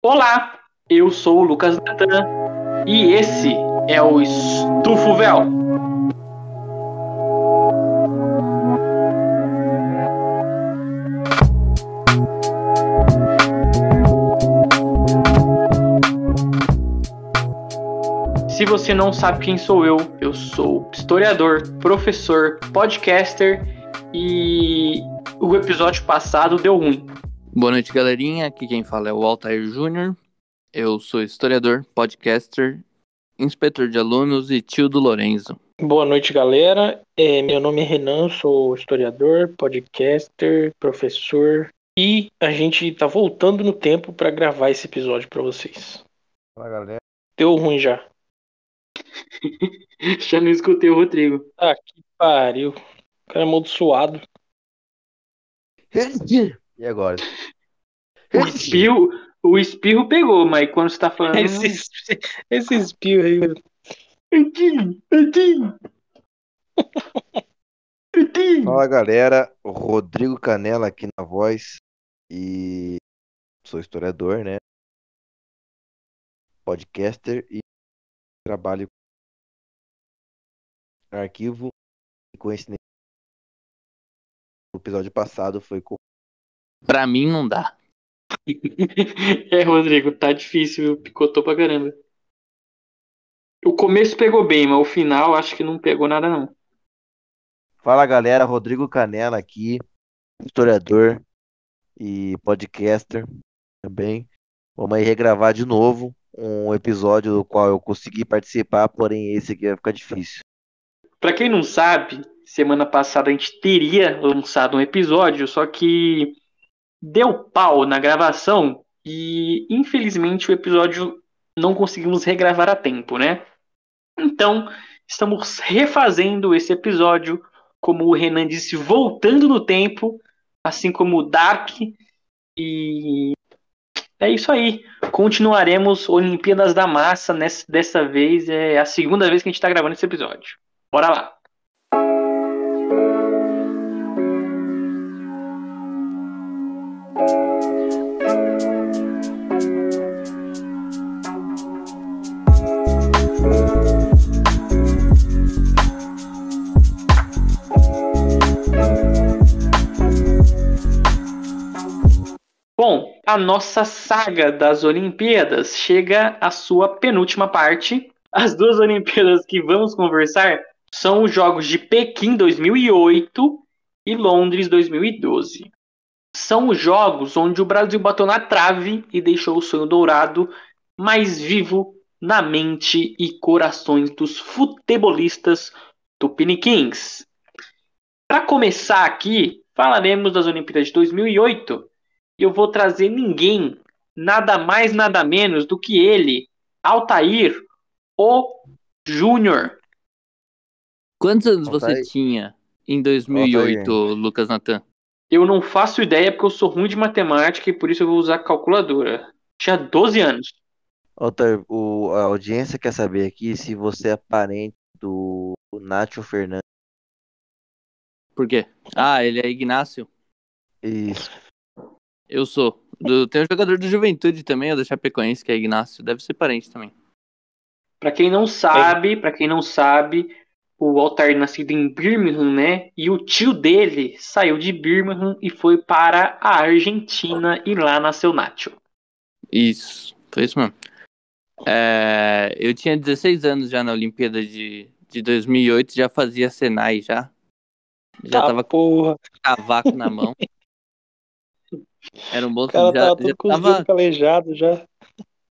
Olá, eu sou o Lucas Natan e esse é o Estufo Véu. Se você não sabe quem sou eu, eu sou historiador, professor, podcaster e o episódio passado deu ruim. Boa noite, galerinha. Aqui quem fala é o Altair Júnior. Eu sou historiador, podcaster, inspetor de alunos e tio do Lorenzo. Boa noite, galera. É, meu nome é Renan, sou historiador, podcaster, professor e a gente tá voltando no tempo para gravar esse episódio para vocês. Fala, galera. Deu ruim já. Já não escutei o Rodrigo. Ah, que pariu. O cara é amaldiçoado. E agora? O espirro, o espirro pegou, mas quando você tá falando. Esse, esse espirro aí. Edinho, Edinho. Edinho. Fala, galera. Rodrigo Canela aqui na voz. E sou historiador, né? Podcaster e trabalho com arquivo e conhecimento. O episódio passado foi com Pra mim não dá. É, Rodrigo, tá difícil, viu? Picotou pra caramba. O começo pegou bem, mas o final acho que não pegou nada, não. Fala galera, Rodrigo Canela aqui, historiador e podcaster também. Vamos aí regravar de novo um episódio do qual eu consegui participar, porém esse aqui vai ficar difícil. Pra quem não sabe, semana passada a gente teria lançado um episódio, só que deu pau na gravação e infelizmente o episódio não conseguimos regravar a tempo, né? Então, estamos refazendo esse episódio, como o Renan disse, voltando no tempo, assim como o Dark. E é isso aí. Continuaremos Olimpíadas da Massa nessa, dessa vez. É a segunda vez que a gente está gravando esse episódio. Bora lá. Bom, a nossa saga das Olimpíadas chega à sua penúltima parte. As duas Olimpíadas que vamos conversar são os Jogos de Pequim 2008 e Londres 2012. São os jogos onde o Brasil bateu na trave e deixou o sonho dourado mais vivo na mente e corações dos futebolistas tupiniquins. Para começar aqui, falaremos das Olimpíadas de 2008 e eu vou trazer ninguém, nada mais, nada menos do que ele, Altair, o Júnior. Quantos anos você Altair. tinha em 2008, Lucas Natan? Eu não faço ideia porque eu sou ruim de matemática e por isso eu vou usar calculadora. Tinha 12 anos. Outra, o, a audiência quer saber aqui se você é parente do Nacho Fernandes. Por quê? Ah, ele é Ignácio. Isso. Eu sou. Do, tem um jogador do Juventude também, o da Chapecoense, que é Ignácio. Deve ser parente também. Pra quem não sabe, para quem não sabe, o Altair nascido em Birmingham, né? E o tio dele saiu de Birmingham e foi para a Argentina e lá nasceu Nacho. Isso, foi isso mesmo. É, eu tinha 16 anos já na Olimpíada de, de 2008, já fazia Senai já. Já Tá, tava com porra. cavaco na mão. Era um bom O cara já, tava já tava dedos calejados já.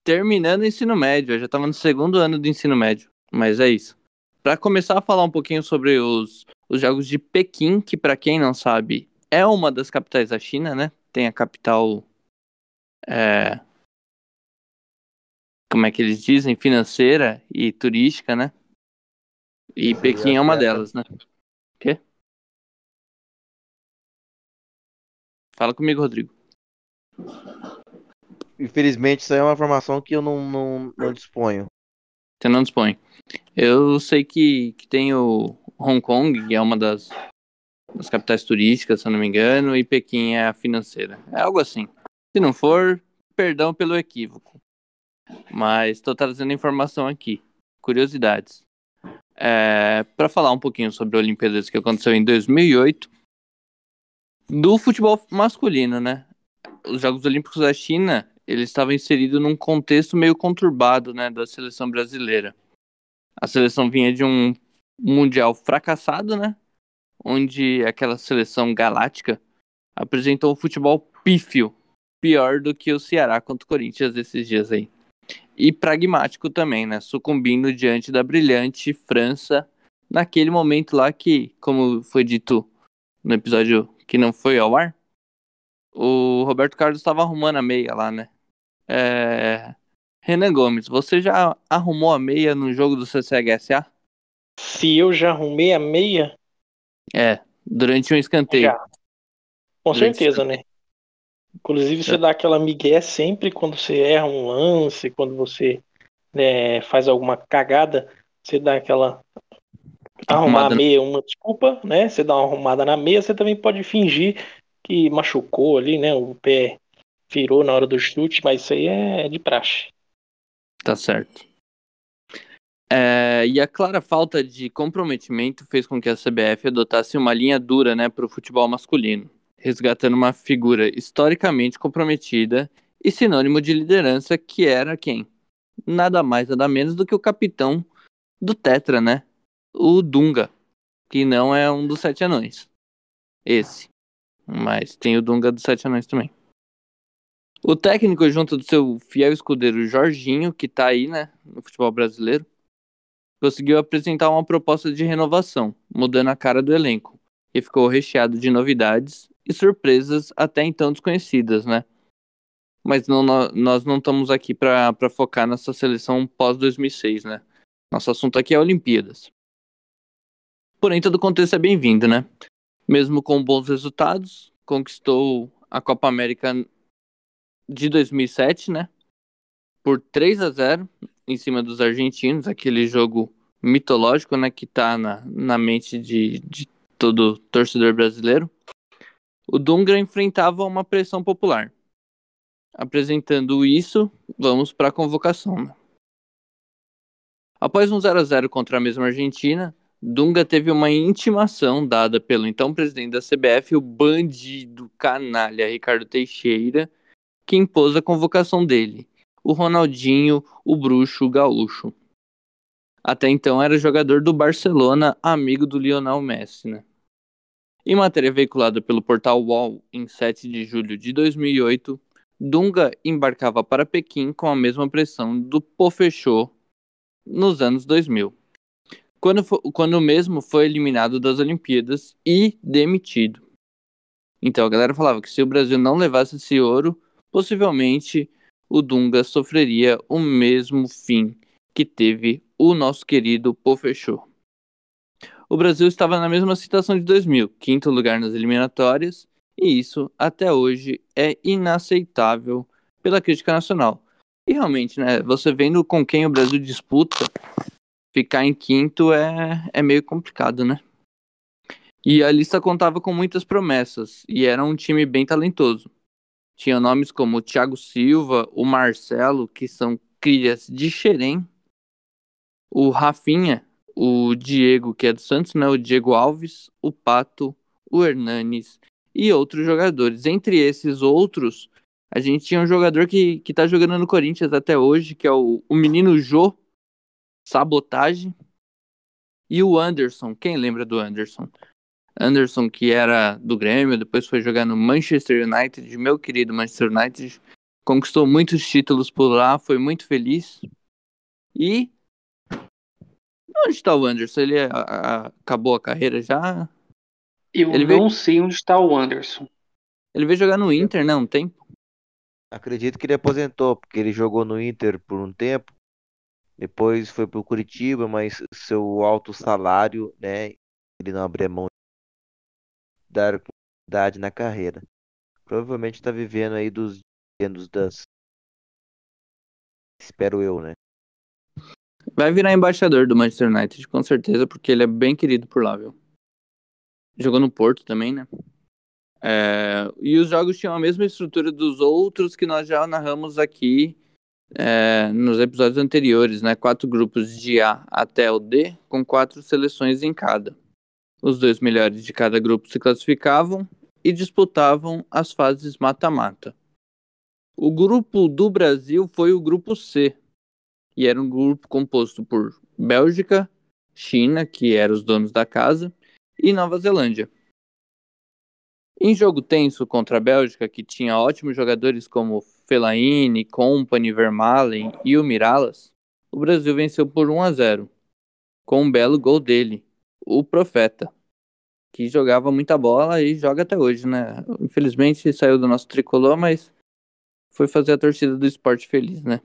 terminando o ensino médio, eu já tava no segundo ano do ensino médio. Mas é isso. Para começar a falar um pouquinho sobre os, os Jogos de Pequim, que para quem não sabe, é uma das capitais da China, né? Tem a capital é, como é que eles dizem, financeira e turística, né? E Pequim é uma delas, né? Quê? Fala comigo, Rodrigo. Infelizmente, isso aí é uma informação que eu não, não, não disponho. Você não dispõe. Eu sei que, que tem o Hong Kong, que é uma das, das capitais turísticas, se eu não me engano, e Pequim é a financeira. É algo assim. Se não for, perdão pelo equívoco. Mas estou trazendo informação aqui. Curiosidades. É, para falar um pouquinho sobre a Olimpíadas que aconteceu em 2008, do futebol masculino, né? Os Jogos Olímpicos da China, eles estavam inseridos num contexto meio conturbado, né, da seleção brasileira. A seleção vinha de um mundial fracassado, né? Onde aquela seleção galáctica apresentou um futebol pífio, pior do que o Ceará contra o Corinthians esses dias aí. E pragmático também, né? Sucumbindo diante da brilhante França naquele momento lá que, como foi dito no episódio que não foi ao ar, o Roberto Carlos estava arrumando a meia lá, né? É... Renan Gomes, você já arrumou a meia no jogo do CCHSA? Se eu já arrumei a meia? É, durante um escanteio. Já. Com durante certeza, né? Inclusive você é. dá aquela migué sempre quando você erra um lance, quando você né, faz alguma cagada, você dá aquela arrumar a meia, uma desculpa, né? Você dá uma arrumada na meia, você também pode fingir que machucou ali, né? O pé virou na hora do chute, mas isso aí é de praxe. Tá certo. É, e a clara falta de comprometimento fez com que a CBF adotasse uma linha dura né, para o futebol masculino, resgatando uma figura historicamente comprometida e sinônimo de liderança que era quem? Nada mais, nada menos do que o capitão do Tetra, né? O Dunga, que não é um dos sete anões. Esse. Mas tem o Dunga dos sete anões também. O técnico, junto do seu fiel escudeiro Jorginho, que tá aí, né, no futebol brasileiro, conseguiu apresentar uma proposta de renovação, mudando a cara do elenco, e ficou recheado de novidades e surpresas até então desconhecidas, né? Mas não, nós não estamos aqui para focar nessa seleção pós-2006, né? Nosso assunto aqui é Olimpíadas. Porém, todo contexto é bem-vindo, né? Mesmo com bons resultados, conquistou a Copa América de 2007, né? Por 3 a 0 em cima dos argentinos, aquele jogo mitológico, né? Que tá na, na mente de, de todo torcedor brasileiro. O Dunga enfrentava uma pressão popular. Apresentando isso, vamos para a convocação. Né? Após um 0 a 0 contra a mesma Argentina, Dunga teve uma intimação dada pelo então presidente da CBF, o bandido canalha Ricardo Teixeira, que impôs a convocação dele, o Ronaldinho, o bruxo gaúcho. Até então era jogador do Barcelona, amigo do Lionel Messi, né? Em matéria veiculada pelo portal UOL em 7 de julho de 2008, Dunga embarcava para Pequim com a mesma pressão do Pofechô nos anos 2000, quando, quando mesmo foi eliminado das Olimpíadas e demitido. Então a galera falava que se o Brasil não levasse esse ouro, possivelmente o Dunga sofreria o mesmo fim que teve o nosso querido Pofechô. O Brasil estava na mesma situação de 2000, quinto lugar nas eliminatórias, e isso até hoje é inaceitável pela crítica nacional. E realmente, né, você vendo com quem o Brasil disputa, ficar em quinto é, é meio complicado, né? E a lista contava com muitas promessas, e era um time bem talentoso. Tinha nomes como o Thiago Silva, o Marcelo, que são crias de Xerém, o Rafinha, o Diego, que é do Santos, né? O Diego Alves, o Pato, o Hernanes e outros jogadores. Entre esses outros, a gente tinha um jogador que, que tá jogando no Corinthians até hoje, que é o, o menino Jô, Sabotagem, e o Anderson. Quem lembra do Anderson? Anderson, que era do Grêmio, depois foi jogar no Manchester United, meu querido Manchester United, conquistou muitos títulos por lá, foi muito feliz. E onde está o Anderson? Ele a, a, acabou a carreira já? Eu ele não veio... sei onde está o Anderson. Ele veio jogar no Inter, né? Um tempo. Acredito que ele aposentou, porque ele jogou no Inter por um tempo. Depois foi pro Curitiba, mas seu alto salário, né? Ele não abria mão dar continuidade na carreira. Provavelmente está vivendo aí dos dividendos das. Espero eu, né? Vai virar embaixador do Manchester United, com certeza, porque ele é bem querido por lá, viu? Jogou no Porto também, né? É, e os jogos tinham a mesma estrutura dos outros que nós já narramos aqui é, nos episódios anteriores, né? Quatro grupos de A até o D, com quatro seleções em cada. Os dois melhores de cada grupo se classificavam e disputavam as fases mata-mata. O grupo do Brasil foi o grupo C, e era um grupo composto por Bélgica, China, que eram os donos da casa, e Nova Zelândia. Em jogo tenso contra a Bélgica, que tinha ótimos jogadores como Fellaini, Company, Vermaelen e o Miralas, o Brasil venceu por 1 a 0, com um belo gol dele, o Profeta, que jogava muita bola e joga até hoje, né? Infelizmente saiu do nosso tricolor, mas foi fazer a torcida do esporte feliz, né?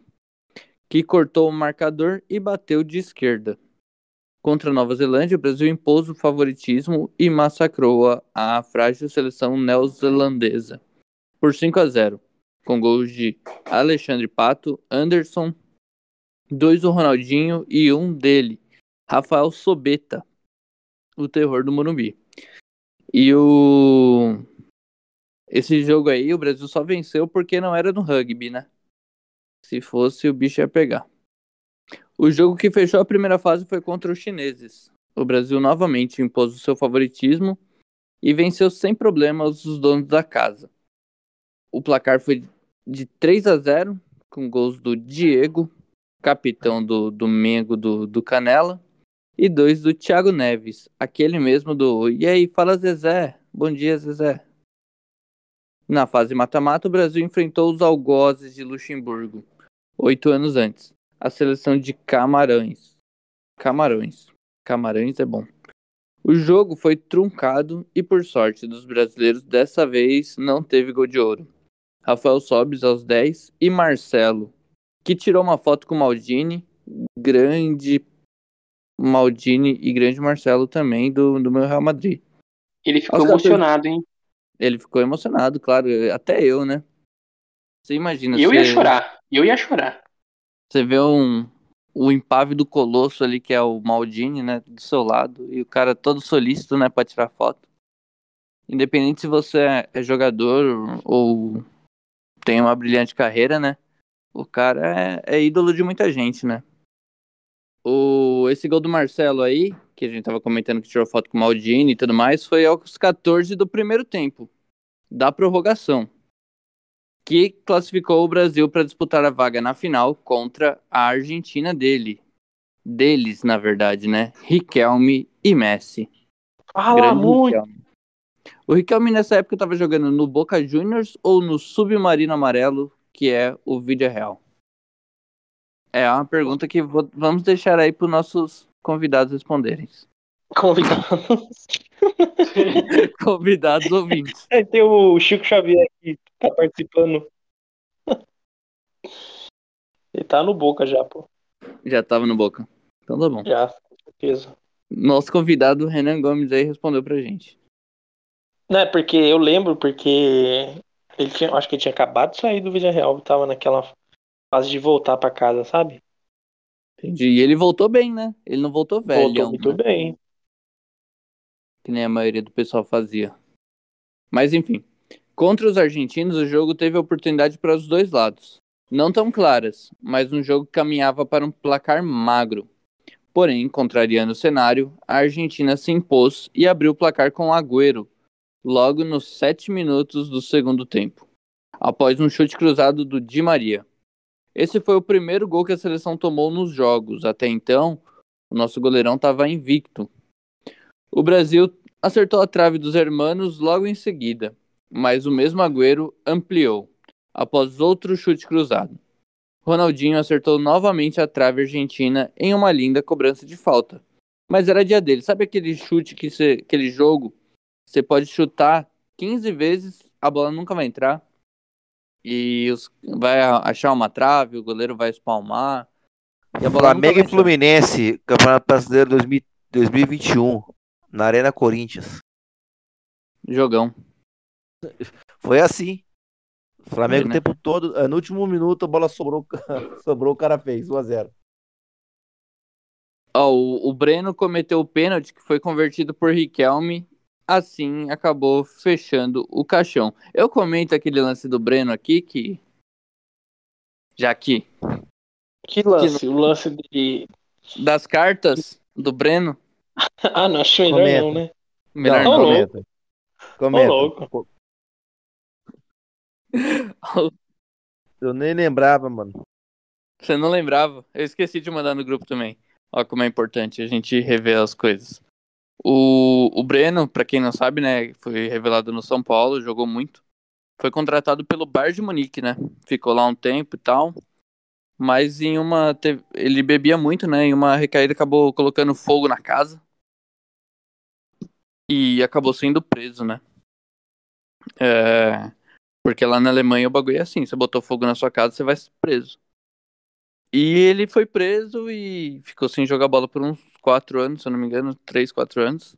Que cortou o marcador e bateu de esquerda. Contra a Nova Zelândia, o Brasil impôs o favoritismo e massacrou a, frágil seleção neozelandesa por 5 a 0, com gols de Alexandre Pato, Anderson, dois do Ronaldinho e um dele, Rafael Sobeta, o terror do Morumbi. E o esse jogo aí o Brasil só venceu porque não era no rugby, né? Se fosse o bicho ia pegar. O jogo que fechou a primeira fase foi contra os chineses. O Brasil novamente impôs o seu favoritismo e venceu sem problemas os donos da casa. O placar foi de 3 a 0, com gols do Diego, capitão do, do Mengo do, do Canela, e dois do Thiago Neves, aquele mesmo do E aí, fala Zezé. Bom dia, Zezé. Na fase mata-mata, o Brasil enfrentou os algozes de Luxemburgo, oito anos antes a seleção de Camarões. Camarões. Camarões é bom. O jogo foi truncado e, por sorte dos brasileiros, dessa vez não teve gol de ouro. Rafael Sobis aos 10 e Marcelo, que tirou uma foto com Maldini, grande Maldini e grande Marcelo também do, do meu Real Madrid. Ele ficou emocionado, hein? Ele ficou emocionado, claro, até eu, né? Você imagina. Eu ia chorar, eu ia chorar. Você vê um, o impávido colosso ali, que é o Maldini, né, do seu lado, e o cara todo solícito, né, pra tirar foto. Independente se você é, é jogador ou tem uma brilhante carreira, né, o cara é, é ídolo de muita gente, né. O, esse gol do Marcelo aí, que a gente tava comentando que tirou foto com o Maldini e tudo mais, foi aos 14 do primeiro tempo, da prorrogação que classificou o Brasil para disputar a vaga na final contra a Argentina dele. Deles, na verdade, né? Riquelme e Messi. Fala muito! Riquelme. O Riquelme nessa época estava jogando no Boca Juniors ou no Submarino Amarelo, que é o Vídeo Real? É uma pergunta que vou, vamos deixar aí para os nossos convidados responderem. Convidados. convidados ouvintes. É, tem o Chico Xavier aqui tá participando. Ele tá no Boca já, pô. Já tava no Boca. Então tá bom. Já, com certeza. Nosso convidado, Renan Gomes, aí respondeu pra gente. Não, é porque eu lembro, porque ele tinha, acho que ele tinha acabado de sair do Vídeo Real, tava naquela fase de voltar pra casa, sabe? Entendi. E ele voltou bem, né? Ele não voltou velho. Voltou muito né? bem. Que nem a maioria do pessoal fazia. Mas enfim. Contra os argentinos, o jogo teve oportunidade para os dois lados. Não tão claras, mas um jogo que caminhava para um placar magro. Porém, contrariando o cenário, a Argentina se impôs e abriu o placar com Agüero, logo nos sete minutos do segundo tempo, após um chute cruzado do Di Maria. Esse foi o primeiro gol que a seleção tomou nos jogos. Até então, o nosso goleirão estava invicto. O Brasil acertou a trave dos hermanos logo em seguida, mas o mesmo Agüero ampliou, após outro chute cruzado. Ronaldinho acertou novamente a trave argentina em uma linda cobrança de falta. Mas era dia dele. Sabe aquele chute que aquele jogo, você pode chutar 15 vezes, a bola nunca vai entrar. E os, vai achar uma trave, o goleiro vai espalmar. E Flamengo e Fluminense, Campeonato Brasileiro 2021, na Arena Corinthians. Jogão. Foi assim. O Flamengo Foi, né? o tempo todo, eh, no último minuto a bola sobrou, sobrou o cara fez, 1x0. Ó, o, o Breno cometeu o pênalti que foi convertido por Riquelme assim acabou fechando o caixão. Eu comento aquele lance do Breno aqui que já que Que lance? Que... O lance de das cartas do Breno? ah, não, acho melhor comenta. não, né? Melhor não. não. Comenta. Comenta. louco. Eu nem lembrava, mano. Você não lembrava? Eu esqueci de mandar no grupo também. Olha como é importante a gente rever as coisas. O, o Breno, para quem não sabe, né, foi revelado no São Paulo, jogou muito. Foi contratado pelo Bayern de Munique, né? Ficou lá um tempo e tal. Mas em uma. Ele bebia muito, né? Em uma recaída acabou colocando fogo na casa. E acabou sendo preso, né? É, porque lá na Alemanha o bagulho é assim: você botou fogo na sua casa, você vai ser preso. E ele foi preso e ficou sem jogar bola por uns quatro anos, se eu não me engano, três, quatro anos.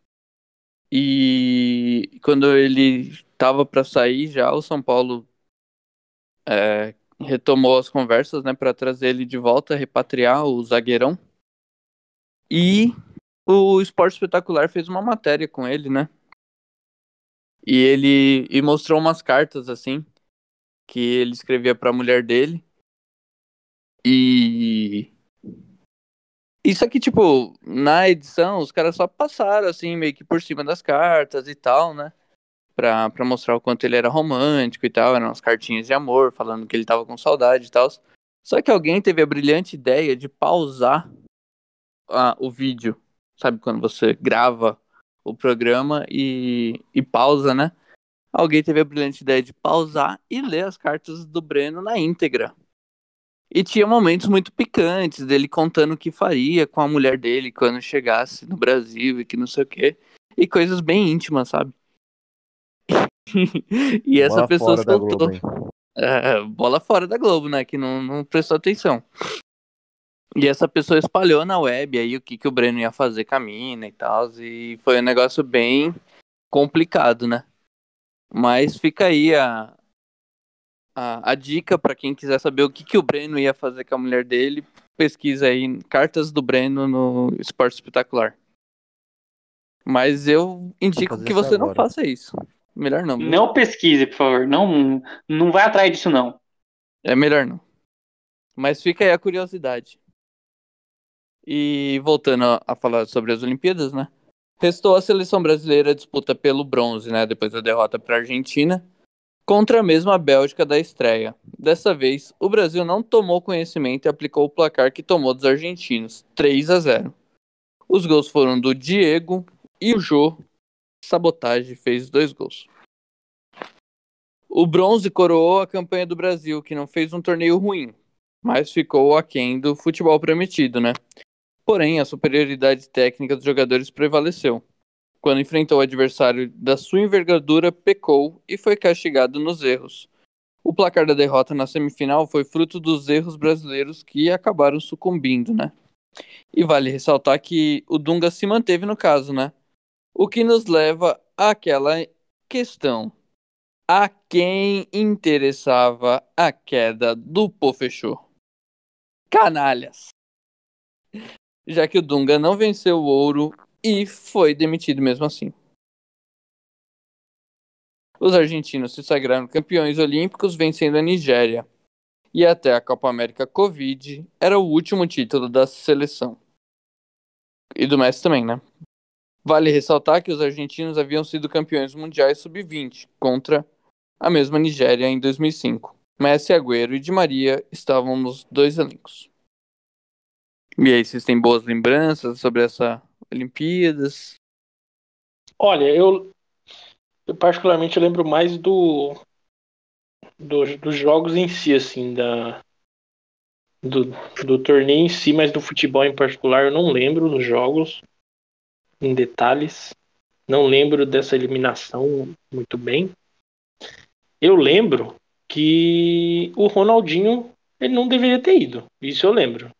E quando ele tava para sair já, o São Paulo é, retomou as conversas, né, para trazer ele de volta, repatriar o zagueirão. E o Esporte Espetacular fez uma matéria com ele, né? E ele e mostrou umas cartas assim que ele escrevia para a mulher dele e. Isso aqui, tipo, na edição, os caras só passaram, assim, meio que por cima das cartas e tal, né? Pra, pra mostrar o quanto ele era romântico e tal. Eram umas cartinhas de amor, falando que ele tava com saudade e tal. Só que alguém teve a brilhante ideia de pausar a, o vídeo. Sabe quando você grava o programa e, e pausa, né? Alguém teve a brilhante ideia de pausar e ler as cartas do Breno na íntegra. E tinha momentos muito picantes dele contando o que faria com a mulher dele quando chegasse no Brasil e que não sei o quê. E coisas bem íntimas, sabe? e essa bola pessoa soltou. Globo, é, bola fora da Globo, né? Que não, não prestou atenção. E essa pessoa espalhou na web aí o que, que o Breno ia fazer com a mina e tal. E foi um negócio bem complicado, né? Mas fica aí a, a, a dica para quem quiser saber o que, que o Breno ia fazer com a mulher dele, pesquisa aí cartas do Breno no Esporte Espetacular. Mas eu indico que você não faça isso. Melhor não. Não pesquise, por favor. Não, não vai atrás disso, não. É melhor não. Mas fica aí a curiosidade. E voltando a falar sobre as Olimpíadas, né? Restou a seleção brasileira disputa pelo bronze, né? Depois da derrota para a Argentina contra a mesma Bélgica da estreia. Dessa vez, o Brasil não tomou conhecimento e aplicou o placar que tomou dos argentinos, 3 a 0. Os gols foram do Diego e o Jô. Sabotagem fez dois gols. O bronze coroou a campanha do Brasil, que não fez um torneio ruim, mas ficou aquém do futebol prometido, né? Porém, a superioridade técnica dos jogadores prevaleceu quando enfrentou o adversário da sua envergadura, pecou e foi castigado nos erros. O placar da derrota na semifinal foi fruto dos erros brasileiros que acabaram sucumbindo, né? E vale ressaltar que o Dunga se manteve no caso, né? O que nos leva àquela questão. A quem interessava a queda do Pofechô? Canalhas! Já que o Dunga não venceu o ouro e foi demitido mesmo assim. Os argentinos se sagraram campeões olímpicos vencendo a Nigéria. E até a Copa América Covid era o último título da seleção. E do Messi também, né? Vale ressaltar que os argentinos haviam sido campeões mundiais sub-20 contra a mesma Nigéria em 2005. Messi, Agüero e Di Maria estavam nos dois elencos. E aí, vocês têm boas lembranças sobre essa Olimpíadas? Olha, eu, eu particularmente lembro mais do, do, dos jogos em si, assim, da, do, do torneio em si, mas do futebol em particular eu não lembro dos jogos em detalhes. Não lembro dessa eliminação muito bem. Eu lembro que o Ronaldinho ele não deveria ter ido. Isso eu lembro.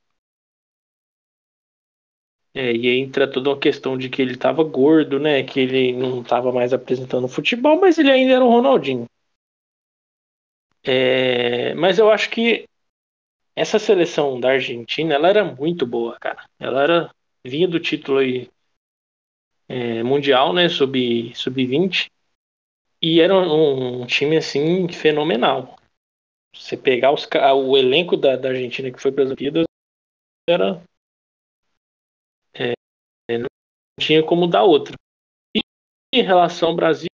É, e entra toda uma questão de que ele estava gordo, né? Que ele não estava mais apresentando futebol, mas ele ainda era o Ronaldinho. É, mas eu acho que essa seleção da Argentina, ela era muito boa, cara. Ela era vinha do título aí é, mundial, né? Sub, sub-20. E era um, um, time assim fenomenal. Você pegar os, o elenco da, da Argentina que foi para as Olimpíadas era não tinha como dar outra. E em relação ao Brasil,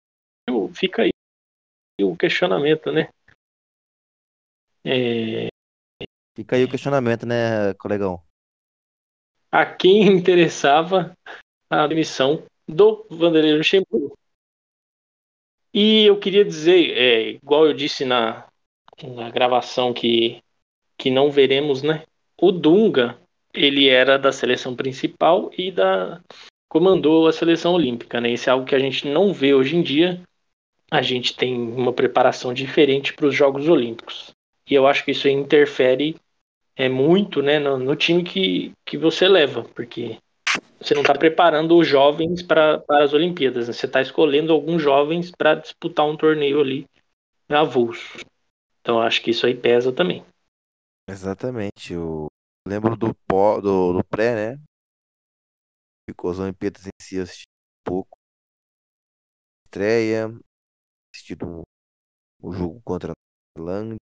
fica aí o questionamento, né? É... Fica aí o questionamento, né, colegão? A quem interessava a admissão do Vanderlei Luxemburgo. E eu queria dizer, é, igual eu disse na, na gravação que, que não veremos, né? O Dunga, ele era da seleção principal e da comandou a seleção olímpica, né? Isso é algo que a gente não vê hoje em dia. A gente tem uma preparação diferente para os Jogos Olímpicos. E eu acho que isso interfere é muito, né, no, no time que, que você leva, porque você não está preparando os jovens para as Olimpíadas, né? você está escolhendo alguns jovens para disputar um torneio ali avulso. Então acho que isso aí pesa também. Exatamente. Eu lembro do, pó, do, do pré, né? Ficou as Olimpíadas em si, assisti um pouco. Estreia, assistido o jogo contra a Irlanda.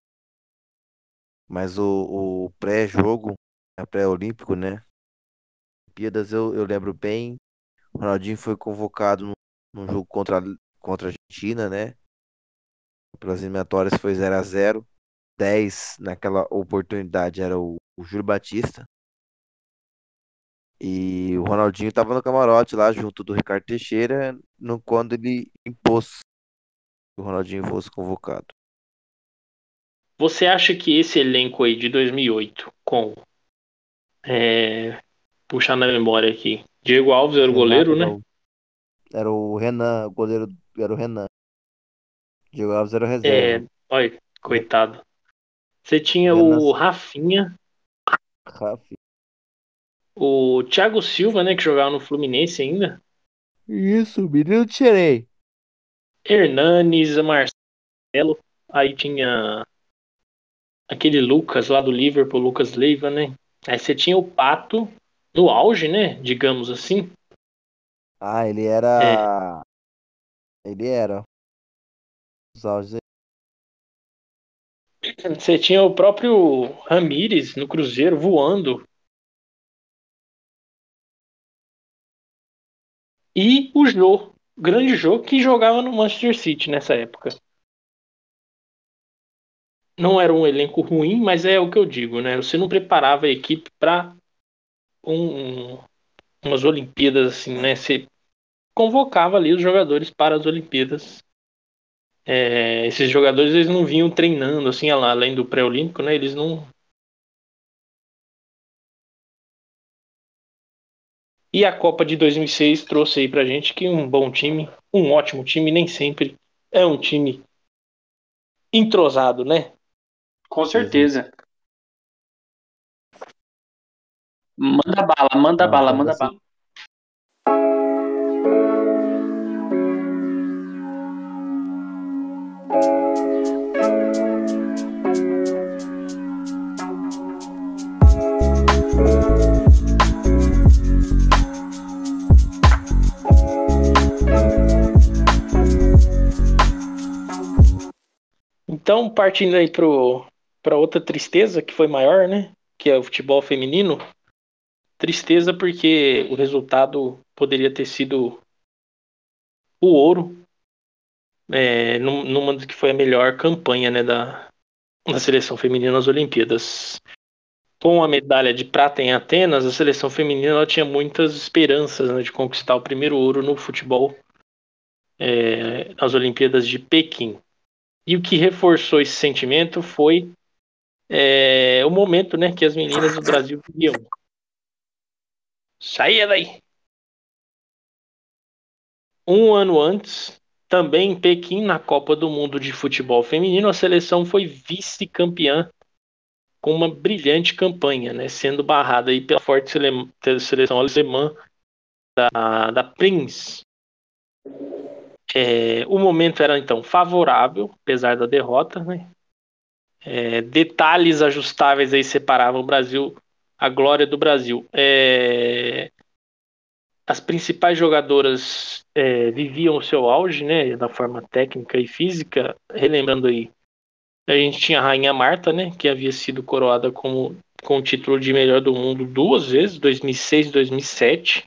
Mas o, o pré-jogo, a pré-olímpico, né? Olimpíadas eu, eu lembro bem. O Ronaldinho foi convocado num, jogo contra, contra a Argentina, né? Pelas eliminatórias foi 0 a 0 10 naquela oportunidade era o, o Júlio Batista. E o Ronaldinho estava no camarote lá junto do Ricardo Teixeira no, quando ele impôs que o Ronaldinho fosse convocado. Você acha que esse elenco aí de 2008, com. É, puxar na memória aqui. Diego Alves era o goleiro, né? Era o Renan, o goleiro era o Renan. Diego Alves era o reserva. É, olha, coitado. Você tinha Renan... o Rafinha. Rafinha. O Thiago Silva, né, que jogava no Fluminense ainda. Isso, menino tirei. Hernanes, Marcelo. Aí tinha aquele Lucas lá do Liverpool, Lucas Leiva, né? Aí você tinha o Pato no auge, né? Digamos assim. Ah, ele era. É. Ele era. Os auges. Você tinha o próprio Ramires no Cruzeiro voando. E o Jô, grande Jô, que jogava no Manchester City nessa época não era um elenco ruim, mas é o que eu digo, né? Você não preparava a equipe para um, umas Olimpíadas assim, né? Você convocava ali os jogadores para as Olimpíadas. É, esses jogadores eles não vinham treinando assim, além do pré-olímpico, né? Eles não E a Copa de 2006 trouxe aí pra gente que um bom time, um ótimo time, nem sempre é um time entrosado, né? Com certeza. Manda bala, manda ah, bala, manda assim. bala. Então, partindo aí para outra tristeza que foi maior, né? Que é o futebol feminino. Tristeza porque o resultado poderia ter sido o ouro é, numa que foi a melhor campanha né, da, da seleção feminina nas Olimpíadas. Com a medalha de prata em Atenas, a seleção feminina tinha muitas esperanças né, de conquistar o primeiro ouro no futebol é, nas Olimpíadas de Pequim. E o que reforçou esse sentimento foi é, o momento né, que as meninas do Brasil viviam. Saia daí! Um ano antes, também em Pequim, na Copa do Mundo de Futebol Feminino, a seleção foi vice-campeã com uma brilhante campanha, né, sendo barrada aí pela forte seleção alemã da, da Prince. É, o momento era então favorável, apesar da derrota, né? É, detalhes ajustáveis aí separavam o Brasil, a glória do Brasil. É, as principais jogadoras é, viviam o seu auge, né, da forma técnica e física. Relembrando aí, a gente tinha a Rainha Marta, né, que havia sido coroada como, com o título de melhor do mundo duas vezes, 2006 e 2007.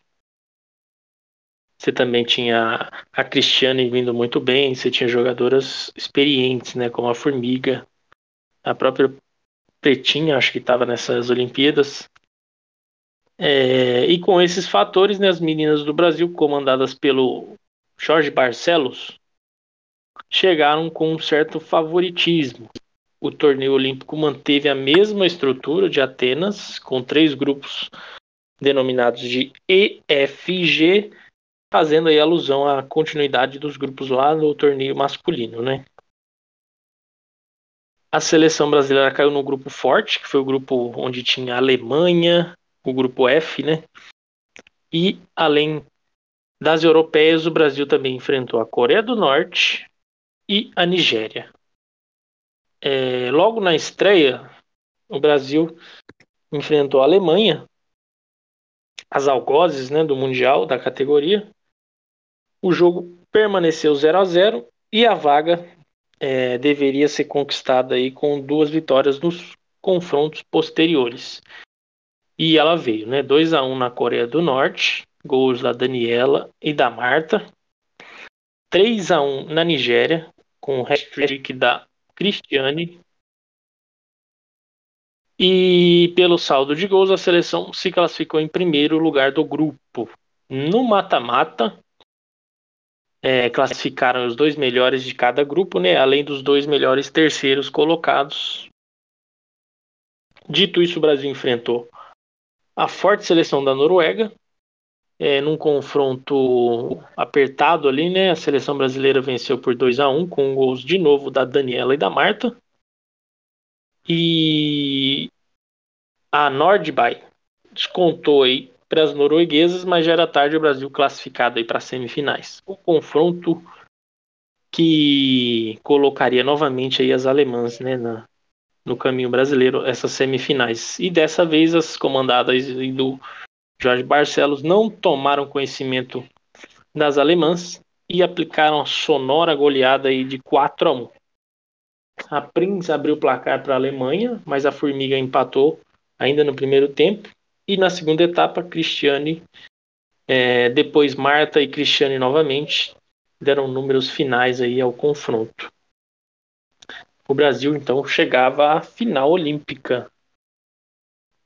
Você também tinha a Cristiane vindo muito bem, você tinha jogadoras experientes, né, como a Formiga, a própria Pretinha, acho que estava nessas Olimpíadas. É, e com esses fatores, né, as meninas do Brasil, comandadas pelo Jorge Barcelos, chegaram com um certo favoritismo. O torneio olímpico manteve a mesma estrutura de Atenas, com três grupos denominados de EFG, fazendo aí alusão à continuidade dos grupos lá no torneio masculino, né? A seleção brasileira caiu no grupo forte, que foi o grupo onde tinha a Alemanha, o grupo F, né? E além das europeias, o Brasil também enfrentou a Coreia do Norte e a Nigéria. É, logo na estreia, o Brasil enfrentou a Alemanha, as algozes né, do Mundial da categoria. O jogo permaneceu 0 a 0 e a vaga é, deveria ser conquistada aí com duas vitórias nos confrontos posteriores. E ela veio, né? 2 a 1 na Coreia do Norte, gols da Daniela e da Marta. 3 a 1 na Nigéria, com o hat-trick da Cristiane. E pelo saldo de gols, a seleção se classificou em primeiro lugar do grupo. No mata-mata, é, classificaram os dois melhores de cada grupo, né? Além dos dois melhores terceiros colocados. Dito isso, o Brasil enfrentou a forte seleção da Noruega, é, num confronto apertado ali, né? A seleção brasileira venceu por 2 a 1 com gols de novo da Daniela e da Marta. E a Nordby descontou aí para as norueguesas, mas já era tarde o Brasil classificado para semifinais. O confronto que colocaria novamente aí as alemãs, né, na, no caminho brasileiro essas semifinais. E dessa vez as comandadas do Jorge Barcelos não tomaram conhecimento das alemãs e aplicaram a sonora goleada aí de 4 a 1. A Prince abriu o placar para a Alemanha, mas a Formiga empatou ainda no primeiro tempo. E na segunda etapa, Cristiane, é, depois Marta e Cristiane novamente deram números finais aí ao confronto o Brasil então chegava à final olímpica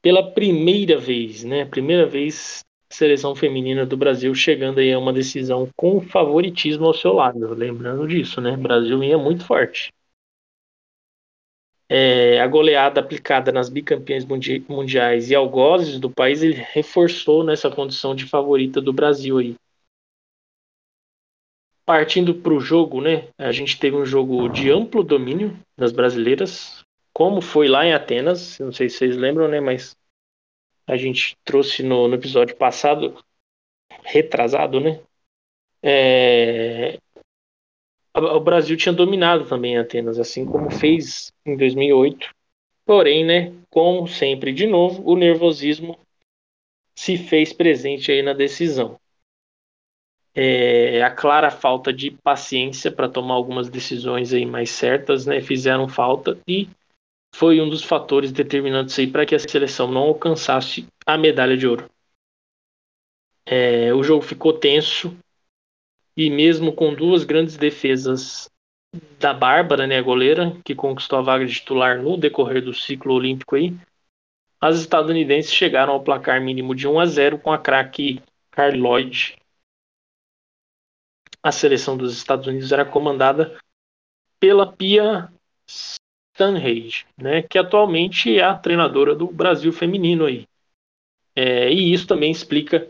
pela primeira vez, né? Primeira vez seleção feminina do Brasil chegando aí a uma decisão com favoritismo ao seu lado. Lembrando disso, né? O Brasil ia muito forte. É, a goleada aplicada nas bicampeãs mundi mundiais e algozes do país ele reforçou nessa condição de favorita do Brasil aí partindo para o jogo, né? A gente teve um jogo de amplo domínio das brasileiras, como foi lá em Atenas. Não sei se vocês lembram, né? Mas a gente trouxe no, no episódio passado, retrasado, né? É... O Brasil tinha dominado também Atenas, assim como fez em 2008. Porém, né? Como sempre, de novo, o nervosismo se fez presente aí na decisão é, a clara falta de paciência para tomar algumas decisões aí mais certas, né, fizeram falta e foi um dos fatores determinantes aí para que a seleção não alcançasse a medalha de ouro. É, o jogo ficou tenso e mesmo com duas grandes defesas da Bárbara, né, a goleira, que conquistou a vaga de titular no decorrer do ciclo olímpico aí, as estadunidenses chegaram ao placar mínimo de 1 a 0 com a craque Carl Lloyd a seleção dos Estados Unidos era comandada pela Pia Stanhage, né, que atualmente é a treinadora do Brasil feminino aí. É, e isso também explica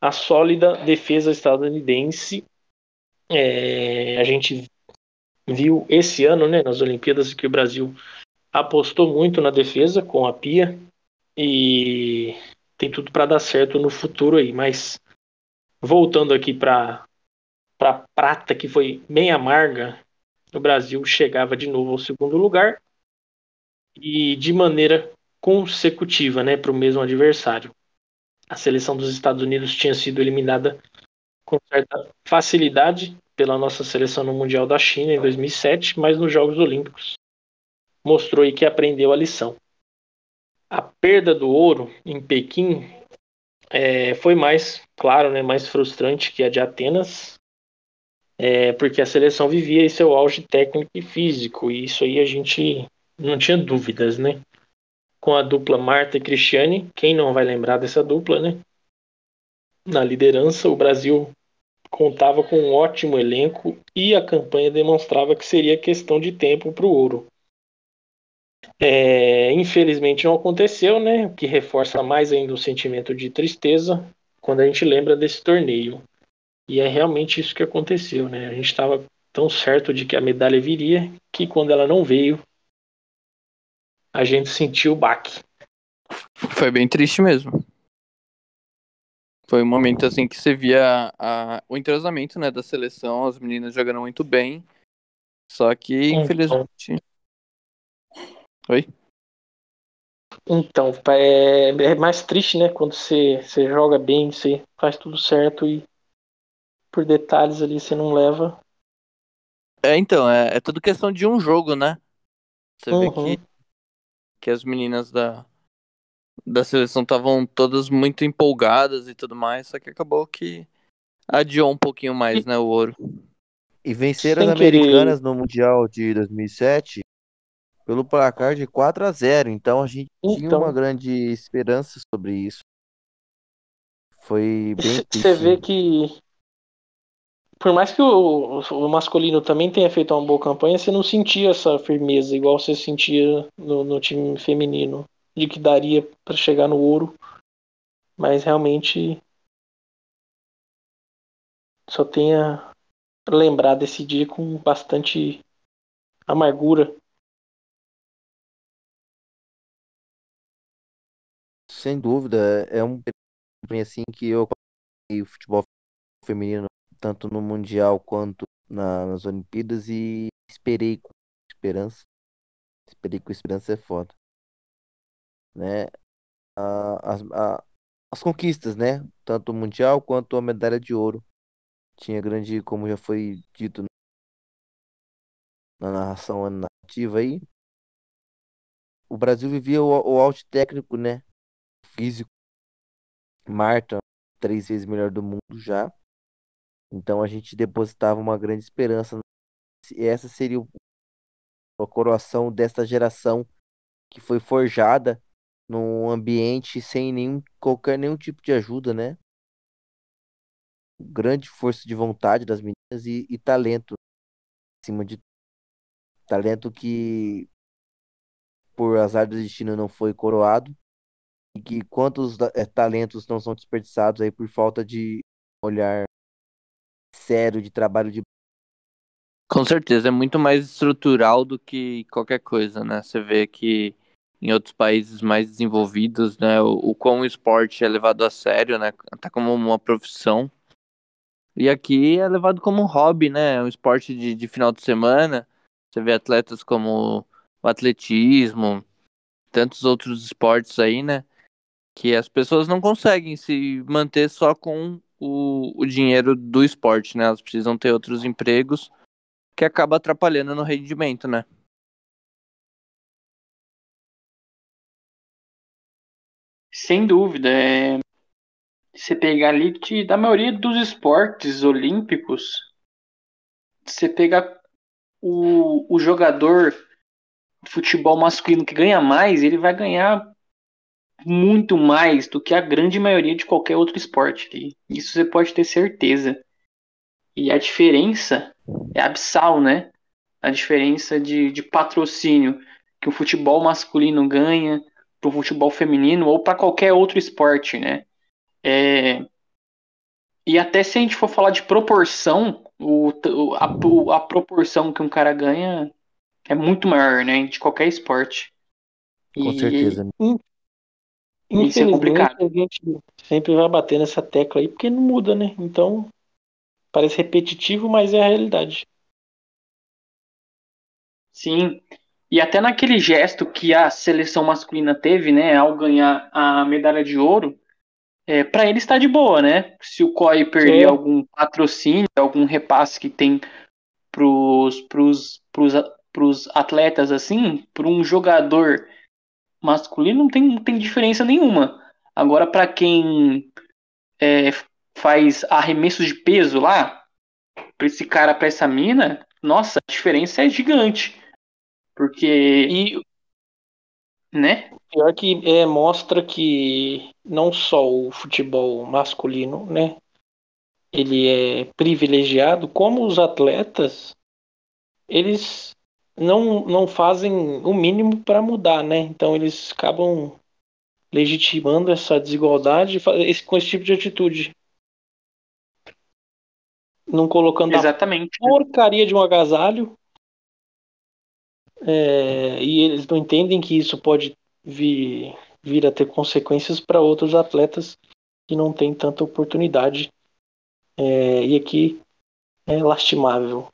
a sólida defesa estadunidense. É, a gente viu esse ano, né, nas Olimpíadas, que o Brasil apostou muito na defesa com a Pia e tem tudo para dar certo no futuro aí. Mas voltando aqui para para prata, que foi bem amarga, o Brasil chegava de novo ao segundo lugar e de maneira consecutiva né, para o mesmo adversário. a seleção dos Estados Unidos tinha sido eliminada com certa facilidade pela nossa seleção no Mundial da China em 2007, mas nos Jogos Olímpicos mostrou aí que aprendeu a lição. A perda do ouro em Pequim é, foi mais, claro, né, mais frustrante que a de Atenas, é, porque a seleção vivia seu auge técnico e físico, e isso aí a gente não tinha dúvidas, né? Com a dupla Marta e Cristiane, quem não vai lembrar dessa dupla, né? Na liderança, o Brasil contava com um ótimo elenco e a campanha demonstrava que seria questão de tempo para o ouro. É, infelizmente não aconteceu, né? O que reforça mais ainda o sentimento de tristeza quando a gente lembra desse torneio. E é realmente isso que aconteceu, né? A gente estava tão certo de que a medalha viria que quando ela não veio, a gente sentiu o baque. Foi bem triste mesmo. Foi um momento assim que você via a, o entrosamento né, da seleção, as meninas jogando muito bem. Só que, então, infelizmente. Oi? Então, é, é, mais triste, né? Quando você, você joga bem, você faz tudo certo e por detalhes ali você não leva. É, então, é, é tudo questão de um jogo, né? Você uhum. vê que, que as meninas da, da seleção estavam todas muito empolgadas e tudo mais, só que acabou que adiou um pouquinho mais, né, o ouro. E venceram Sem as americanas querer. no Mundial de 2007 pelo placar de 4 a 0 então a gente então... tinha uma grande esperança sobre isso. Foi bem Você vê que por mais que o, o, masculino também tenha feito uma boa campanha, você não sentia essa firmeza igual você sentia no, no time feminino de que daria para chegar no ouro, mas realmente só tenha lembrar desse dia com bastante amargura. Sem dúvida, é um assim que eu o futebol feminino tanto no mundial quanto na, nas Olimpíadas e esperei com esperança. Esperei com esperança é foda né, a, a, as conquistas, né, tanto o mundial quanto a medalha de ouro. Tinha grande, como já foi dito na narração nativa aí, o Brasil vivia o, o técnico, né, físico. Marta, três vezes melhor do mundo já. Então a gente depositava uma grande esperança. Essa seria a coroação dessa geração que foi forjada num ambiente sem nenhum qualquer nenhum tipo de ajuda, né? Grande força de vontade das meninas e, e talento acima de talento que por azar do destino não foi coroado e que quantos é, talentos não são desperdiçados aí por falta de olhar sério de trabalho de com certeza é muito mais estrutural do que qualquer coisa, né? Você vê que em outros países mais desenvolvidos, né, o, o quão o esporte é levado a sério, né, tá como uma profissão. E aqui é levado como um hobby, né, um esporte de, de final de semana. Você vê atletas como o atletismo, tantos outros esportes aí, né, que as pessoas não conseguem se manter só com o, o dinheiro do esporte, né, elas precisam ter outros empregos que acaba atrapalhando no rendimento, né. Sem dúvida. É... Você pegar ali que da maioria dos esportes olímpicos, você pega o, o jogador de futebol masculino que ganha mais, ele vai ganhar muito mais do que a grande maioria de qualquer outro esporte. Isso você pode ter certeza. E a diferença é abissal, né? A diferença de, de patrocínio que o futebol masculino ganha para o futebol feminino ou para qualquer outro esporte, né? É... E até se a gente for falar de proporção, o, a, a proporção que um cara ganha é muito maior, né? De qualquer esporte. Com e... certeza. Isso é complicado. A gente sempre vai bater nessa tecla aí, porque não muda, né? Então, parece repetitivo, mas é a realidade. Sim. E até naquele gesto que a seleção masculina teve, né, ao ganhar a medalha de ouro, é, para ele está de boa, né? Se o COI perder Sim. algum patrocínio, algum repasse que tem pros, pros, pros, pros atletas assim, para um jogador masculino não tem, não tem diferença nenhuma. Agora, para quem é, faz arremesso de peso lá, para esse cara, para essa mina, nossa, a diferença é gigante. Porque, E né? pior que é, mostra que não só o futebol masculino, né? Ele é privilegiado, como os atletas, eles não, não fazem o mínimo para mudar, né? Então eles acabam legitimando essa desigualdade com esse tipo de atitude. Não colocando a Exatamente. porcaria de um agasalho. É, e eles não entendem que isso pode vir, vir a ter consequências para outros atletas que não têm tanta oportunidade. É, e aqui é lastimável.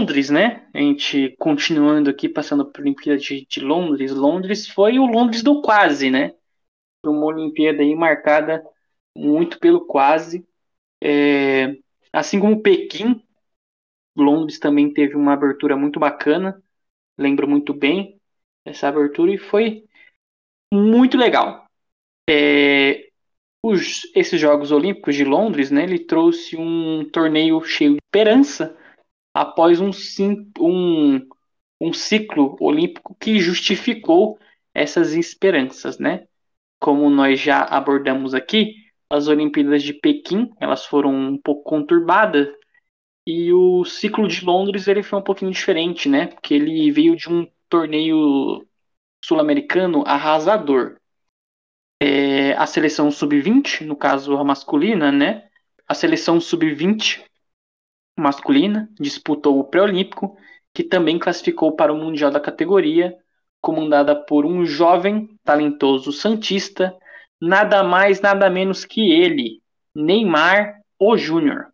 Londres, né? A gente continuando aqui, passando por Olimpíada de, de Londres. Londres foi o Londres do quase, né? Uma Olimpíada aí marcada muito pelo quase. É, assim como Pequim, Londres também teve uma abertura muito bacana. Lembro muito bem essa abertura e foi muito legal. É, os, esses Jogos Olímpicos de Londres, né? Ele trouxe um torneio cheio de esperança após um, um, um ciclo olímpico que justificou essas esperanças, né? Como nós já abordamos aqui, as Olimpíadas de Pequim, elas foram um pouco conturbadas e o ciclo de Londres ele foi um pouquinho diferente, né? Porque ele veio de um torneio sul-americano arrasador. É, a seleção sub-20, no caso a masculina, né? A seleção sub-20 masculina disputou o pré-olímpico, que também classificou para o mundial da categoria, comandada por um jovem, talentoso santista, nada mais, nada menos que ele, Neymar o Júnior.